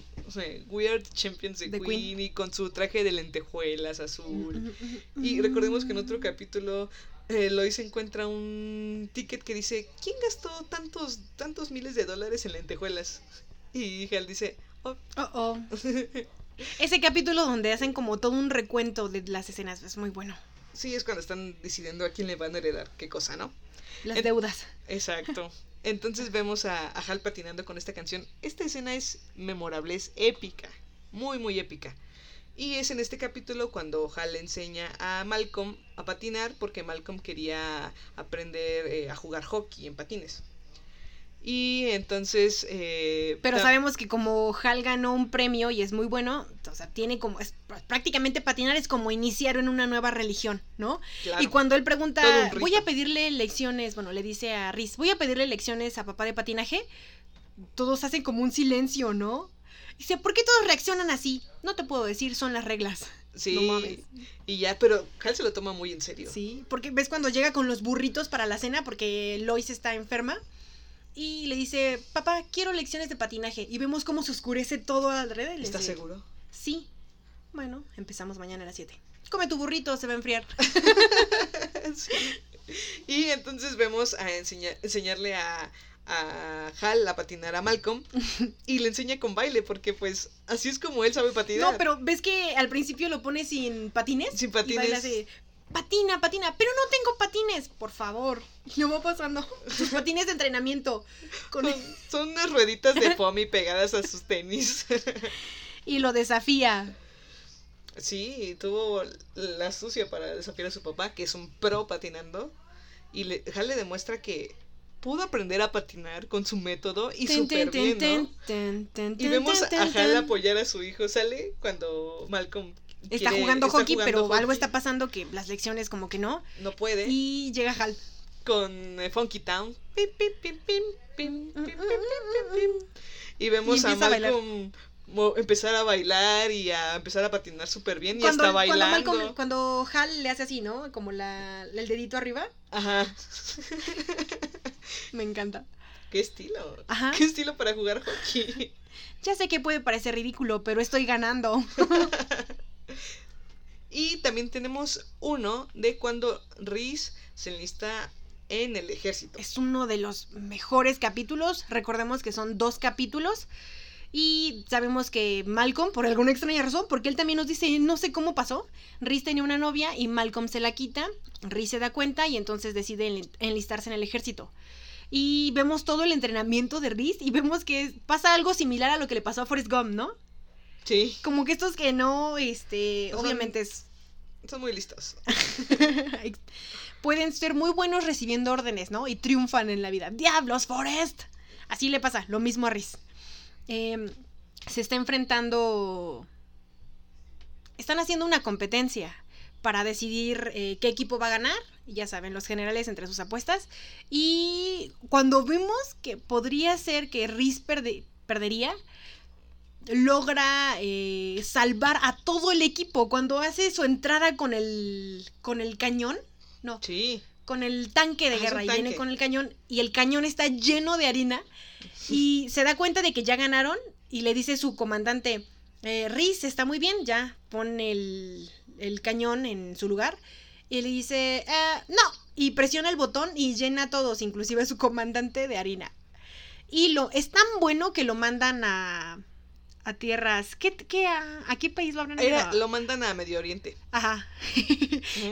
Weird Champions de Queen, y con su traje de lentejuelas azul. Y recordemos que en otro capítulo eh, Lois encuentra un ticket que dice, ¿quién gastó tantos, tantos miles de dólares en lentejuelas? Y Hal dice, oh. oh, oh. Ese capítulo donde hacen como todo un recuento de las escenas es muy bueno. Sí, es cuando están decidiendo a quién le van a heredar qué cosa, ¿no? Las deudas. Exacto. Entonces vemos a, a, Hal patinando con esta canción. Esta escena es memorable, es épica. Muy, muy épica. Y es en este capítulo cuando Hal enseña a Malcolm a patinar porque Malcolm quería aprender eh, a jugar hockey en patines. Y entonces... Eh, Pero sabemos que como Hal ganó un premio y es muy bueno, o sea, tiene como... Es, prácticamente patinar es como iniciar en una nueva religión, ¿no? Y cuando él pregunta, voy a pedirle lecciones, bueno, le dice a Riz, voy a pedirle lecciones a papá de patinaje, todos hacen como un silencio, ¿no? Dice, ¿por qué todos reaccionan así? No te puedo decir, son las reglas. Sí, y ya, pero Hal se lo toma muy en serio. Sí, porque ves cuando llega con los burritos para la cena porque Lois está enferma y le dice, papá, quiero lecciones de patinaje. Y vemos cómo se oscurece todo alrededor. ¿Estás seguro? Sí. Bueno, empezamos mañana a las 7. Come tu burrito, se va a enfriar. Y entonces vemos a enseñarle a, a Hal a patinar a Malcolm y le enseña con baile porque pues así es como él sabe patinar. No, pero ves que al principio lo pone sin patines. Sin patines patina, patina, pero no tengo patines, por favor. Y no va pasando sus patines de entrenamiento. Son, unas rueditas de foamy pegadas a sus tenis. y lo desafía. Sí, tuvo la sucia para desafiar a su papá, que es un pro patinando. Y le, le demuestra que pudo aprender a patinar con su método y súper bien, ¿no? Y vemos a Hal apoyar a su hijo. Sale cuando Malcolm está jugando hockey, pero algo está pasando que las lecciones como que no. No puede. Y llega Hal. Con eh, Funky Town. y vemos a Malcolm empezar a bailar y a empezar a patinar súper bien y hasta bailando. Cuando, cuando Hal le hace así, ¿no? Como la, el dedito arriba. Ajá. Me encanta. ¿Qué estilo? Ajá. ¿Qué estilo para jugar hockey? Ya sé que puede parecer ridículo, pero estoy ganando. y también tenemos uno de cuando Reese se enlista en el ejército. Es uno de los mejores capítulos. Recordemos que son dos capítulos. Y sabemos que Malcolm, por alguna extraña razón, porque él también nos dice, no sé cómo pasó, Reese tenía una novia y Malcolm se la quita, Reese se da cuenta y entonces decide enlistarse en el ejército. Y vemos todo el entrenamiento de Reese y vemos que pasa algo similar a lo que le pasó a Forrest Gump, ¿no? Sí. Como que estos que no, este, obviamente es... Son muy listos. Pueden ser muy buenos recibiendo órdenes, ¿no? Y triunfan en la vida. ¡Diablos, Forrest! Así le pasa, lo mismo a Riz. Em, se está enfrentando... Están haciendo una competencia para decidir eh, qué equipo va a ganar. Ya saben, los generales entre sus apuestas. Y cuando vemos que podría ser que Riz perdería, logra eh, salvar a todo el equipo cuando hace su entrada con el, con el cañón. No. Sí. Con el tanque de ah, guerra. Y viene con el cañón. Y el cañón está lleno de harina. Y se da cuenta de que ya ganaron. Y le dice su comandante: eh, Riz, está muy bien, ya pone el, el cañón en su lugar. Y le dice, eh, no. Y presiona el botón y llena a todos, inclusive a su comandante, de harina. Y lo es tan bueno que lo mandan a, a tierras. ¿Qué, qué a, qué país lo habrán Era, Lo mandan a Medio Oriente. Ajá.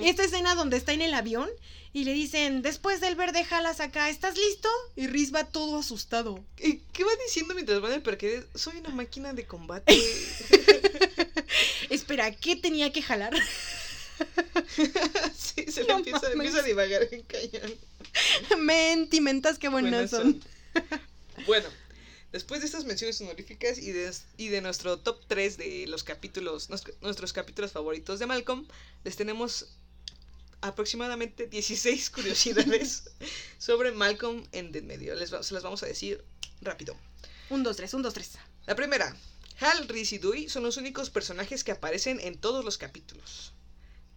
Esta escena donde está en el avión y le dicen, después del verde jalas acá, ¿estás listo? Y Riz va todo asustado. ¿Y ¿Qué va diciendo mientras van el parque? Soy una máquina de combate. Espera, ¿qué tenía que jalar? sí, se le empieza, empieza, a divagar en cañón. Mentimentas, qué buenas, son. bueno, después de estas menciones honoríficas y de, y de nuestro top 3 de los capítulos, nuestros capítulos favoritos de Malcolm, les tenemos aproximadamente 16 curiosidades sobre Malcolm en el medio. Les, se las vamos a decir rápido. Un, dos, tres, un, dos, tres. La primera, Hal, Reese y Dewey son los únicos personajes que aparecen en todos los capítulos.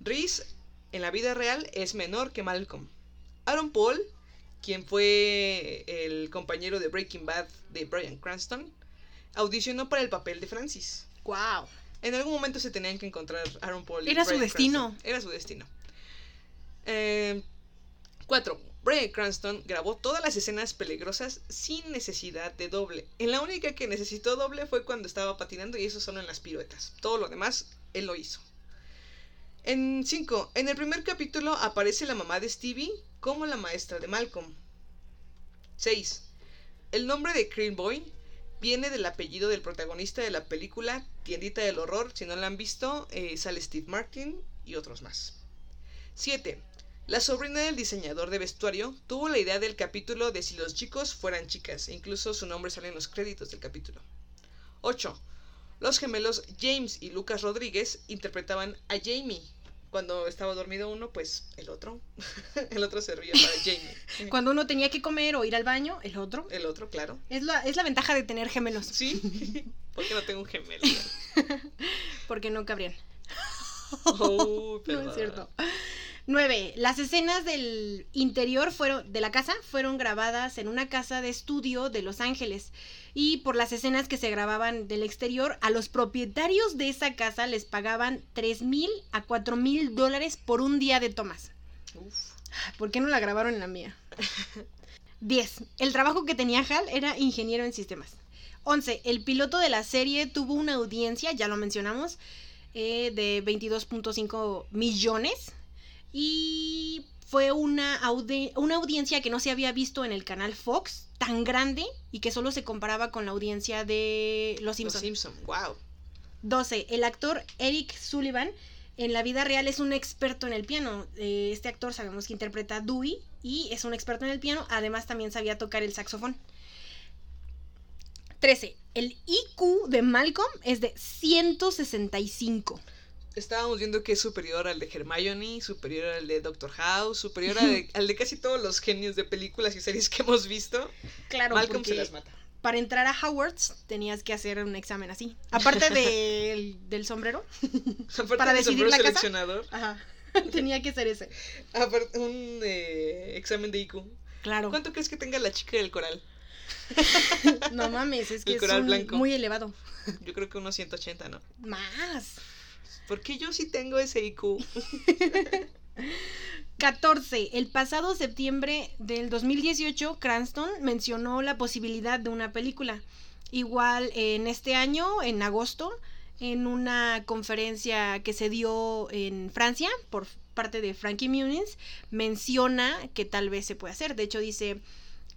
Reese, en la vida real, es menor que Malcolm. Aaron Paul, quien fue el compañero de Breaking Bad de Brian Cranston, audicionó para el papel de Francis. ¡Wow! En algún momento se tenían que encontrar Aaron Paul y Era su destino. Era su destino. Eh, cuatro. Brian Cranston grabó todas las escenas peligrosas sin necesidad de doble. En la única que necesitó doble fue cuando estaba patinando y eso solo en las piruetas. Todo lo demás, él lo hizo. En 5. En el primer capítulo aparece la mamá de Stevie como la maestra de Malcolm. 6. El nombre de Cream Boy viene del apellido del protagonista de la película Tiendita del Horror. Si no la han visto, eh, sale Steve Martin y otros más. 7. La sobrina del diseñador de vestuario tuvo la idea del capítulo de si los chicos fueran chicas, incluso su nombre sale en los créditos del capítulo. 8. Los gemelos James y Lucas Rodríguez interpretaban a Jamie. Cuando estaba dormido uno, pues el otro. el otro servía para Jamie. Cuando uno tenía que comer o ir al baño, el otro. El otro, claro. Es la, es la ventaja de tener gemelos. Sí. ¿Por qué no tengo un gemelo? Porque no cabrían. Oh, no es cierto. 9. Las escenas del interior fueron, de la casa fueron grabadas en una casa de estudio de Los Ángeles. Y por las escenas que se grababan del exterior, a los propietarios de esa casa les pagaban 3 mil a 4 mil dólares por un día de tomas. ¿Por qué no la grabaron en la mía? 10. El trabajo que tenía Hal era ingeniero en sistemas. 11. El piloto de la serie tuvo una audiencia, ya lo mencionamos, eh, de 22.5 millones y fue una, una audiencia que no se había visto en el canal Fox tan grande y que solo se comparaba con la audiencia de Los Simpsons. Los Simpson, wow. 12. El actor Eric Sullivan en la vida real es un experto en el piano. Eh, este actor sabemos que interpreta a Dewey y es un experto en el piano. Además también sabía tocar el saxofón. 13. El IQ de Malcolm es de 165 estábamos viendo que es superior al de Hermione, superior al de Doctor House, superior al de, casi todos los genios de películas y series que hemos visto. Claro, Malcolm se las mata. Para entrar a Howard's tenías que hacer un examen así. Aparte del sombrero. Aparte para del decidir sombrero la seleccionador. ajá. Tenía que ser ese. Aparte, un eh, examen de IQ. Claro. ¿Cuánto crees que tenga la chica del coral? no mames, es que es muy elevado. Yo creo que unos 180, ¿no? Más. Porque yo sí tengo ese IQ. 14. El pasado septiembre del 2018, Cranston mencionó la posibilidad de una película. Igual en este año, en agosto, en una conferencia que se dio en Francia por parte de Frankie Muniz, menciona que tal vez se puede hacer. De hecho, dice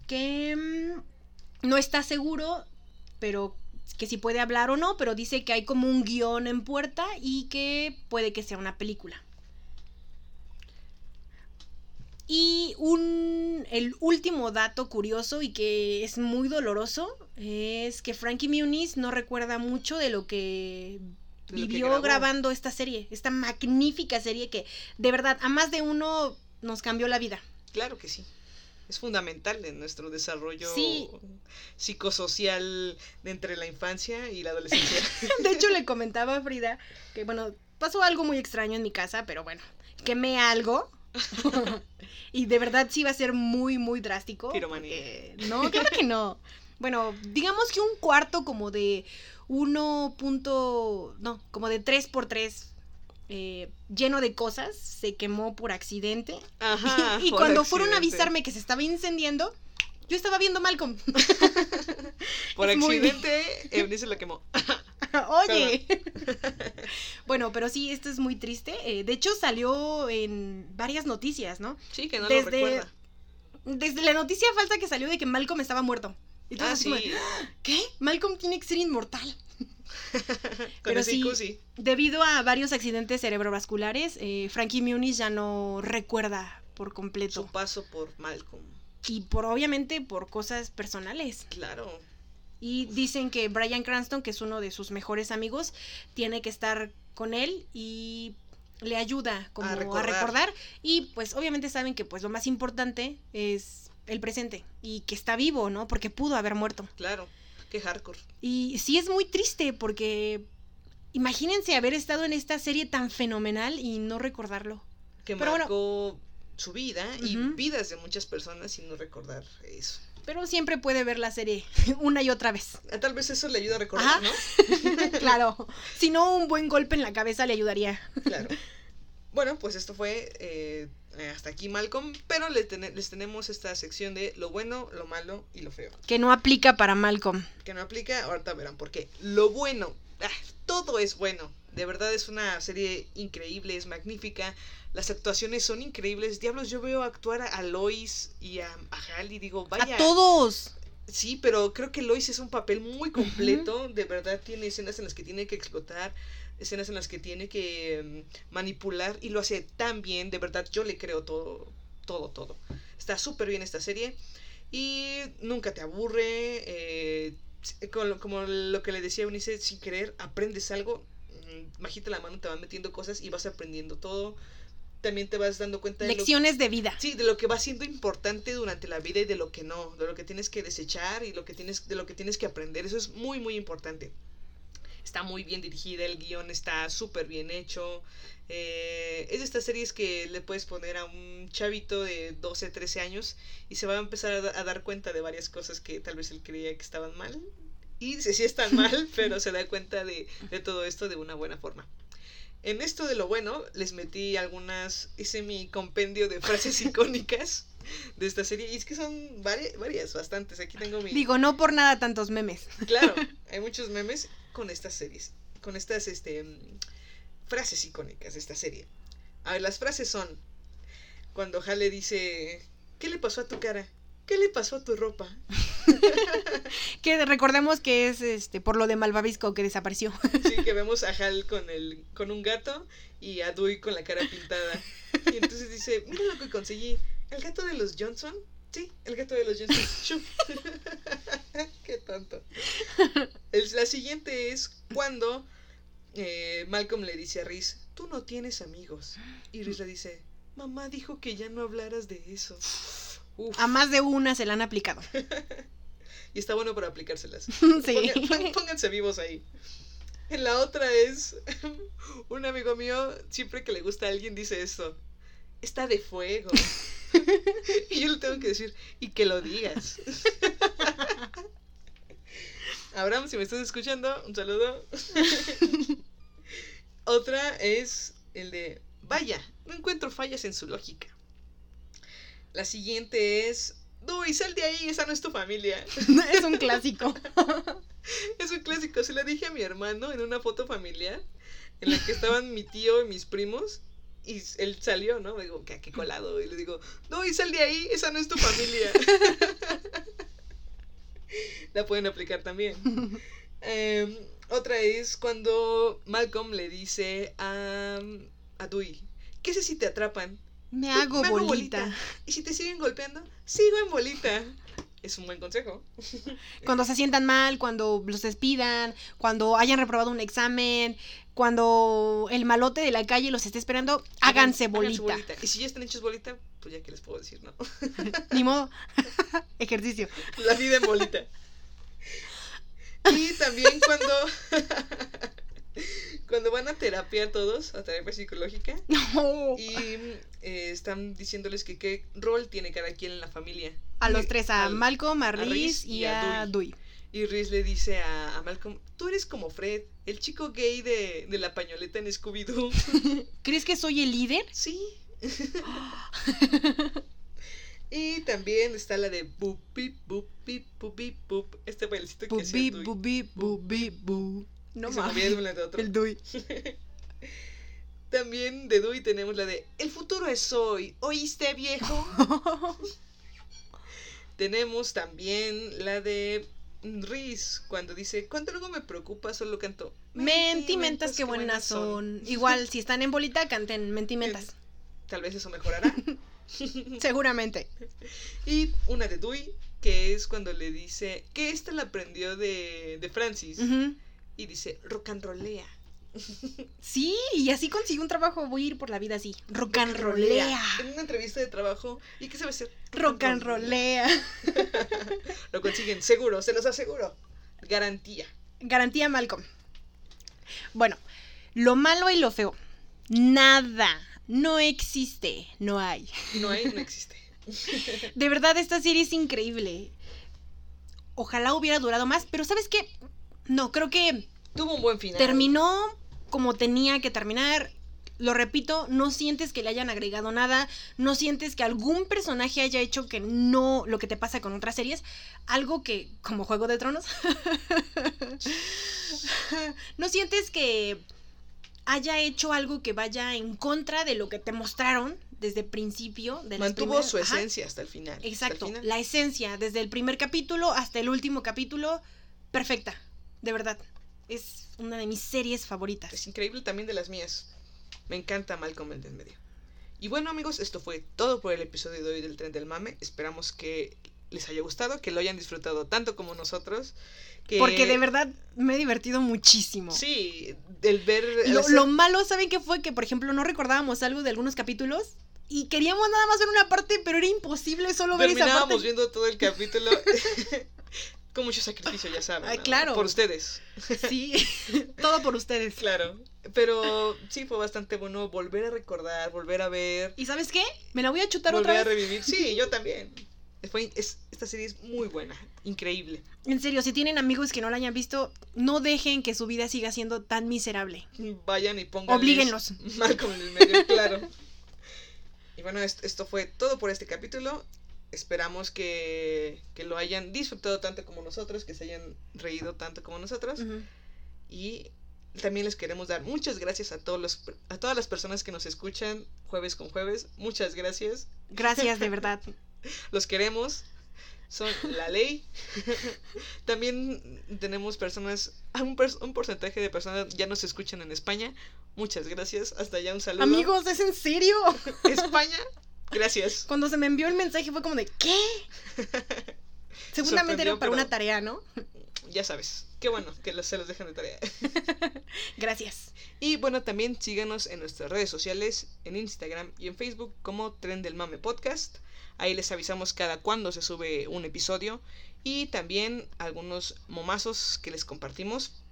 que mm, no está seguro, pero que si puede hablar o no, pero dice que hay como un guion en puerta y que puede que sea una película. Y un, el último dato curioso y que es muy doloroso es que Frankie Muniz no recuerda mucho de lo que vivió grabando esta serie, esta magnífica serie que de verdad a más de uno nos cambió la vida. Claro que sí. Es fundamental en nuestro desarrollo psicosocial entre la infancia y la adolescencia. de hecho, le comentaba a Frida que, bueno, pasó algo muy extraño en mi casa, pero bueno, quemé algo. y de verdad sí va a ser muy, muy drástico. No, claro que no. Bueno, digamos que un cuarto como de 1. no, como de 3 por 3 eh, lleno de cosas, se quemó por accidente. Ajá, y, cuando fueron a avisarme que se estaba incendiando, yo estaba viendo Malcolm. por accidente, Eunice la quemó. Oye. bueno, pero sí, esto es muy triste. Eh, de hecho, salió en varias noticias, ¿no? Sí, que no desde, lo recuerda. Desde la noticia falsa que salió de que Malcolm estaba muerto. ah, sí. ¿Qué? Malcolm tiene que ser inmortal. Pero sí, debido a varios accidentes cerebrovasculares, eh, Frankie Muniz ya no recuerda por completo. Su paso por Malcolm. Y por obviamente por cosas personales. Claro. Y dicen que Brian Cranston, que es uno de sus mejores amigos, tiene que estar con él y le ayuda como a recordar. Y pues obviamente saben que pues lo más importante es el presente y que está vivo, ¿no? Porque pudo haber muerto. Claro, qué hardcore. Y sí es muy triste porque imagínense haber estado en esta serie tan fenomenal y no recordarlo. Que marcó su vida y vidas de muchas personas y no recordar eso. Pero siempre puede ver la serie una y otra vez. Ah, tal vez eso le ayuda a recordar, ¿no? claro. Si no, un buen golpe en la cabeza le ayudaría. claro. Bueno, pues esto fue eh, hasta aquí Malcolm, pero les, les, tenemos esta sección de lo bueno, lo malo y lo feo. Que no aplica para Malcolm. Que no aplica, ahorita verán por qué. Lo bueno, ah, todo es bueno. De verdad es una serie increíble, es magnífica. Las actuaciones son increíbles. Diablos, yo veo actuar a Lois y a, Hal y digo, vaya. ¡A todos! Sí, pero creo que Lois es un papel muy completo. De verdad tiene escenas en las que tiene que explotar, escenas en las que tiene que mm, manipular y lo hace tan bien. De verdad, yo le creo todo, todo, todo. Está súper bien esta serie y nunca te aburre. Eh, como lo que le decía Eunice, sin querer aprendes algo. Mm, bajita la mano, te van metiendo cosas y vas aprendiendo todo también te vas dando cuenta de lecciones de vida. Sí, de lo que va siendo importante durante la vida y de lo que no, de lo que tienes que desechar y lo que tienes de lo que tienes que aprender, eso es muy muy importante. Está muy bien dirigida, el guion está súper bien hecho. Eh, es de estas series que le puedes poner a un chavito de 12, 13 años y se va a empezar a, dar cuenta de varias cosas que tal vez él creía que estaban mal. Y dice, sí están mal, pero se da cuenta de, de todo esto de una buena forma. En esto de lo bueno, les metí algunas, hice mi compendio de frases icónicas de esta serie. Y es que son varias, varias, bastantes. Aquí tengo mi... Digo, no por nada tantos memes. Claro, hay muchos memes con estas series, con estas este, frases icónicas de esta serie. A ver, las frases son, cuando Hale dice, ¿qué le pasó a tu cara? ¿Qué le pasó a tu ropa? que recordemos que es este por lo de Malvavisco que desapareció. sí, que vemos a Hal con el con un gato y a Dewey con la cara pintada. Y entonces dice, mira lo que conseguí. ¿El gato de los Johnson? Sí, el gato de los Johnson. Qué tonto. la siguiente es cuando eh, Malcolm le dice a Riz, tú no tienes amigos. Y Riz le dice, mamá dijo que ya no hablaras de eso. A más de una se la han aplicado. y está bueno para aplicárselas. sí. pónganse vivos ahí. La otra es un amigo mío, siempre que le gusta a alguien, dice esto. Está de fuego. y yo le tengo que decir, y que lo digas. Abraham, si me estás escuchando, un saludo. Otra es el de, vaya, no encuentro fallas en su lógica. La siguiente es. Uy, sal de ahí, esa no es tu familia. es un clásico. es un clásico. Se la dije a mi hermano en una foto familiar en la que estaban mi tío y mis primos. Y él salió, ¿no? Me digo, ¿qué, qué colado? Y le digo, no, y sal de ahí, esa no es tu familia. la pueden aplicar también. Em, otra es cuando Malcolm le dice a, a Dewey, ¿qué sé si te atrapan? Me hago, bolita. Y si te siguen golpeando, sigo en bolita. Es un buen consejo. Cuando se sientan mal, cuando los despidan, cuando hayan reprobado un examen, cuando el malote de la calle los esté esperando, háganse bolita. Y si ya están hechos bolita, pues ya que les puedo decir, ¿no? Ni modo. Ejercicio. La vida en bolita. Y también cuando cuando van a terapia todos, a terapia psicológica, y eh, están diciéndoles que qué rol tiene cada quien en la familia. A los tres, a, Malcolm, a Riz y, a, Dewey. Y Riz le dice a, Malcolm, tú eres como Fred, el chico gay de, de la pañoleta en Scooby-Doo. ¿Crees que soy el líder? Sí. y también está la de boop, beep, boop, beep, boop, beep, boop. Este bailecito que hacía Dewey. Boop, beep, boop, beep, boop. No mames. El Dewey. También de Dewey tenemos la de El futuro es hoy. ¿Oíste, viejo? tenemos también la de Riz cuando dice, cuando algo me preocupa, solo canto. Mentimentas, qué buenas son. Igual, si están en bolita, canten mentimentas. Tal vez eso mejorará. Seguramente. Y una de Dewey, que es cuando le dice que esta la aprendió de, de Francis y dice rock and rollea. Sí, y así consiguió un trabajo. Voy a ir por la vida así. Rock and rollea. En una entrevista de trabajo. ¿Y qué se va a hacer? Rock and rollea. Lo consiguen, seguro, se los aseguro. Garantía. Garantía, Malcolm. Bueno, lo malo y lo feo. Nada. No existe. No hay. No hay, no existe. De verdad, esta serie es increíble. Ojalá hubiera durado más, pero ¿sabes qué? No, creo que... Tuvo un buen final. Terminó como tenía que terminar. Lo repito, no sientes que le hayan agregado nada, no sientes que algún personaje haya hecho que no lo que te pasa con otras series, algo que como Juego de Tronos. no sientes que haya hecho algo que vaya en contra de lo que te mostraron desde el principio. De Mantuvo su esencia hasta el final. Exacto, la esencia, desde el primer capítulo hasta el último capítulo, perfecta de verdad. Es una de mis series favoritas. Es increíble también de las mías. Me encanta Malcolm el del medio. Y bueno amigos, esto fue todo por el episodio de hoy del Tren del Mame. Esperamos que les haya gustado, que lo hayan disfrutado tanto como nosotros. Porque de verdad me he divertido muchísimo. Sí, el ver... Lo, lo, malo, ¿saben qué fue? Que por ejemplo no recordábamos algo de algunos capítulos y queríamos nada más ver una parte, pero era imposible solo ver esa parte. Terminábamos viendo todo el capítulo con mucho sacrificio, ya saben. Claro. Por ustedes. Sí, todo por ustedes. Claro. Pero sí fue bastante bueno volver a recordar, volver a ver. ¿Y sabes qué? Me la voy a chutar otra vez. Volver a revivir. Sí, yo también. esta serie es muy buena, increíble. En serio, si tienen amigos que no la hayan visto, no dejen que su vida siga siendo tan miserable. Vayan y pongan. Oblíguenlos. Malcolm en el medio, claro. Y bueno, esto fue todo por este capítulo esperamos que, lo hayan disfrutado tanto como nosotros, que se hayan reído tanto como nosotros. Y también les queremos dar muchas gracias a, todos los, a todas las personas que nos escuchan jueves con jueves. Muchas gracias. Gracias, de verdad. los queremos. Son la ley. también tenemos personas, un, un porcentaje de personas ya nos escuchan en España. Muchas gracias. Hasta allá un saludo. Amigos, ¿es en serio? España. Gracias. Cuando se me envió el mensaje fue como de, ¿qué? Seguramente era para una tarea, ¿no? Ya sabes. Qué bueno que se los dejen de tarea. Gracias. Y bueno, también síganos en nuestras redes sociales, en Instagram y en Facebook como Tren del Mame Podcast. Ahí les avisamos cada cuando se sube un episodio y también algunos momazos que les compartimos.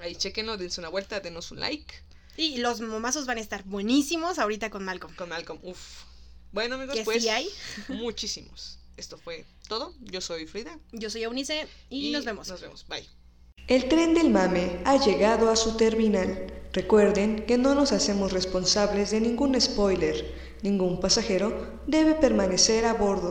Ahí chequenlo, dense una vuelta, denos un like. Y los momazos van a estar buenísimos ahorita con Malcolm. Con Malcolm, uff. Bueno, amigos, pues. hay? muchísimos. Esto fue todo. Yo soy Frida. Yo soy Eunice y, nos vemos. Nos vemos. Bye. El tren del mame ha llegado a su terminal. Recuerden que no nos hacemos responsables de ningún spoiler. Ningún pasajero debe permanecer a bordo.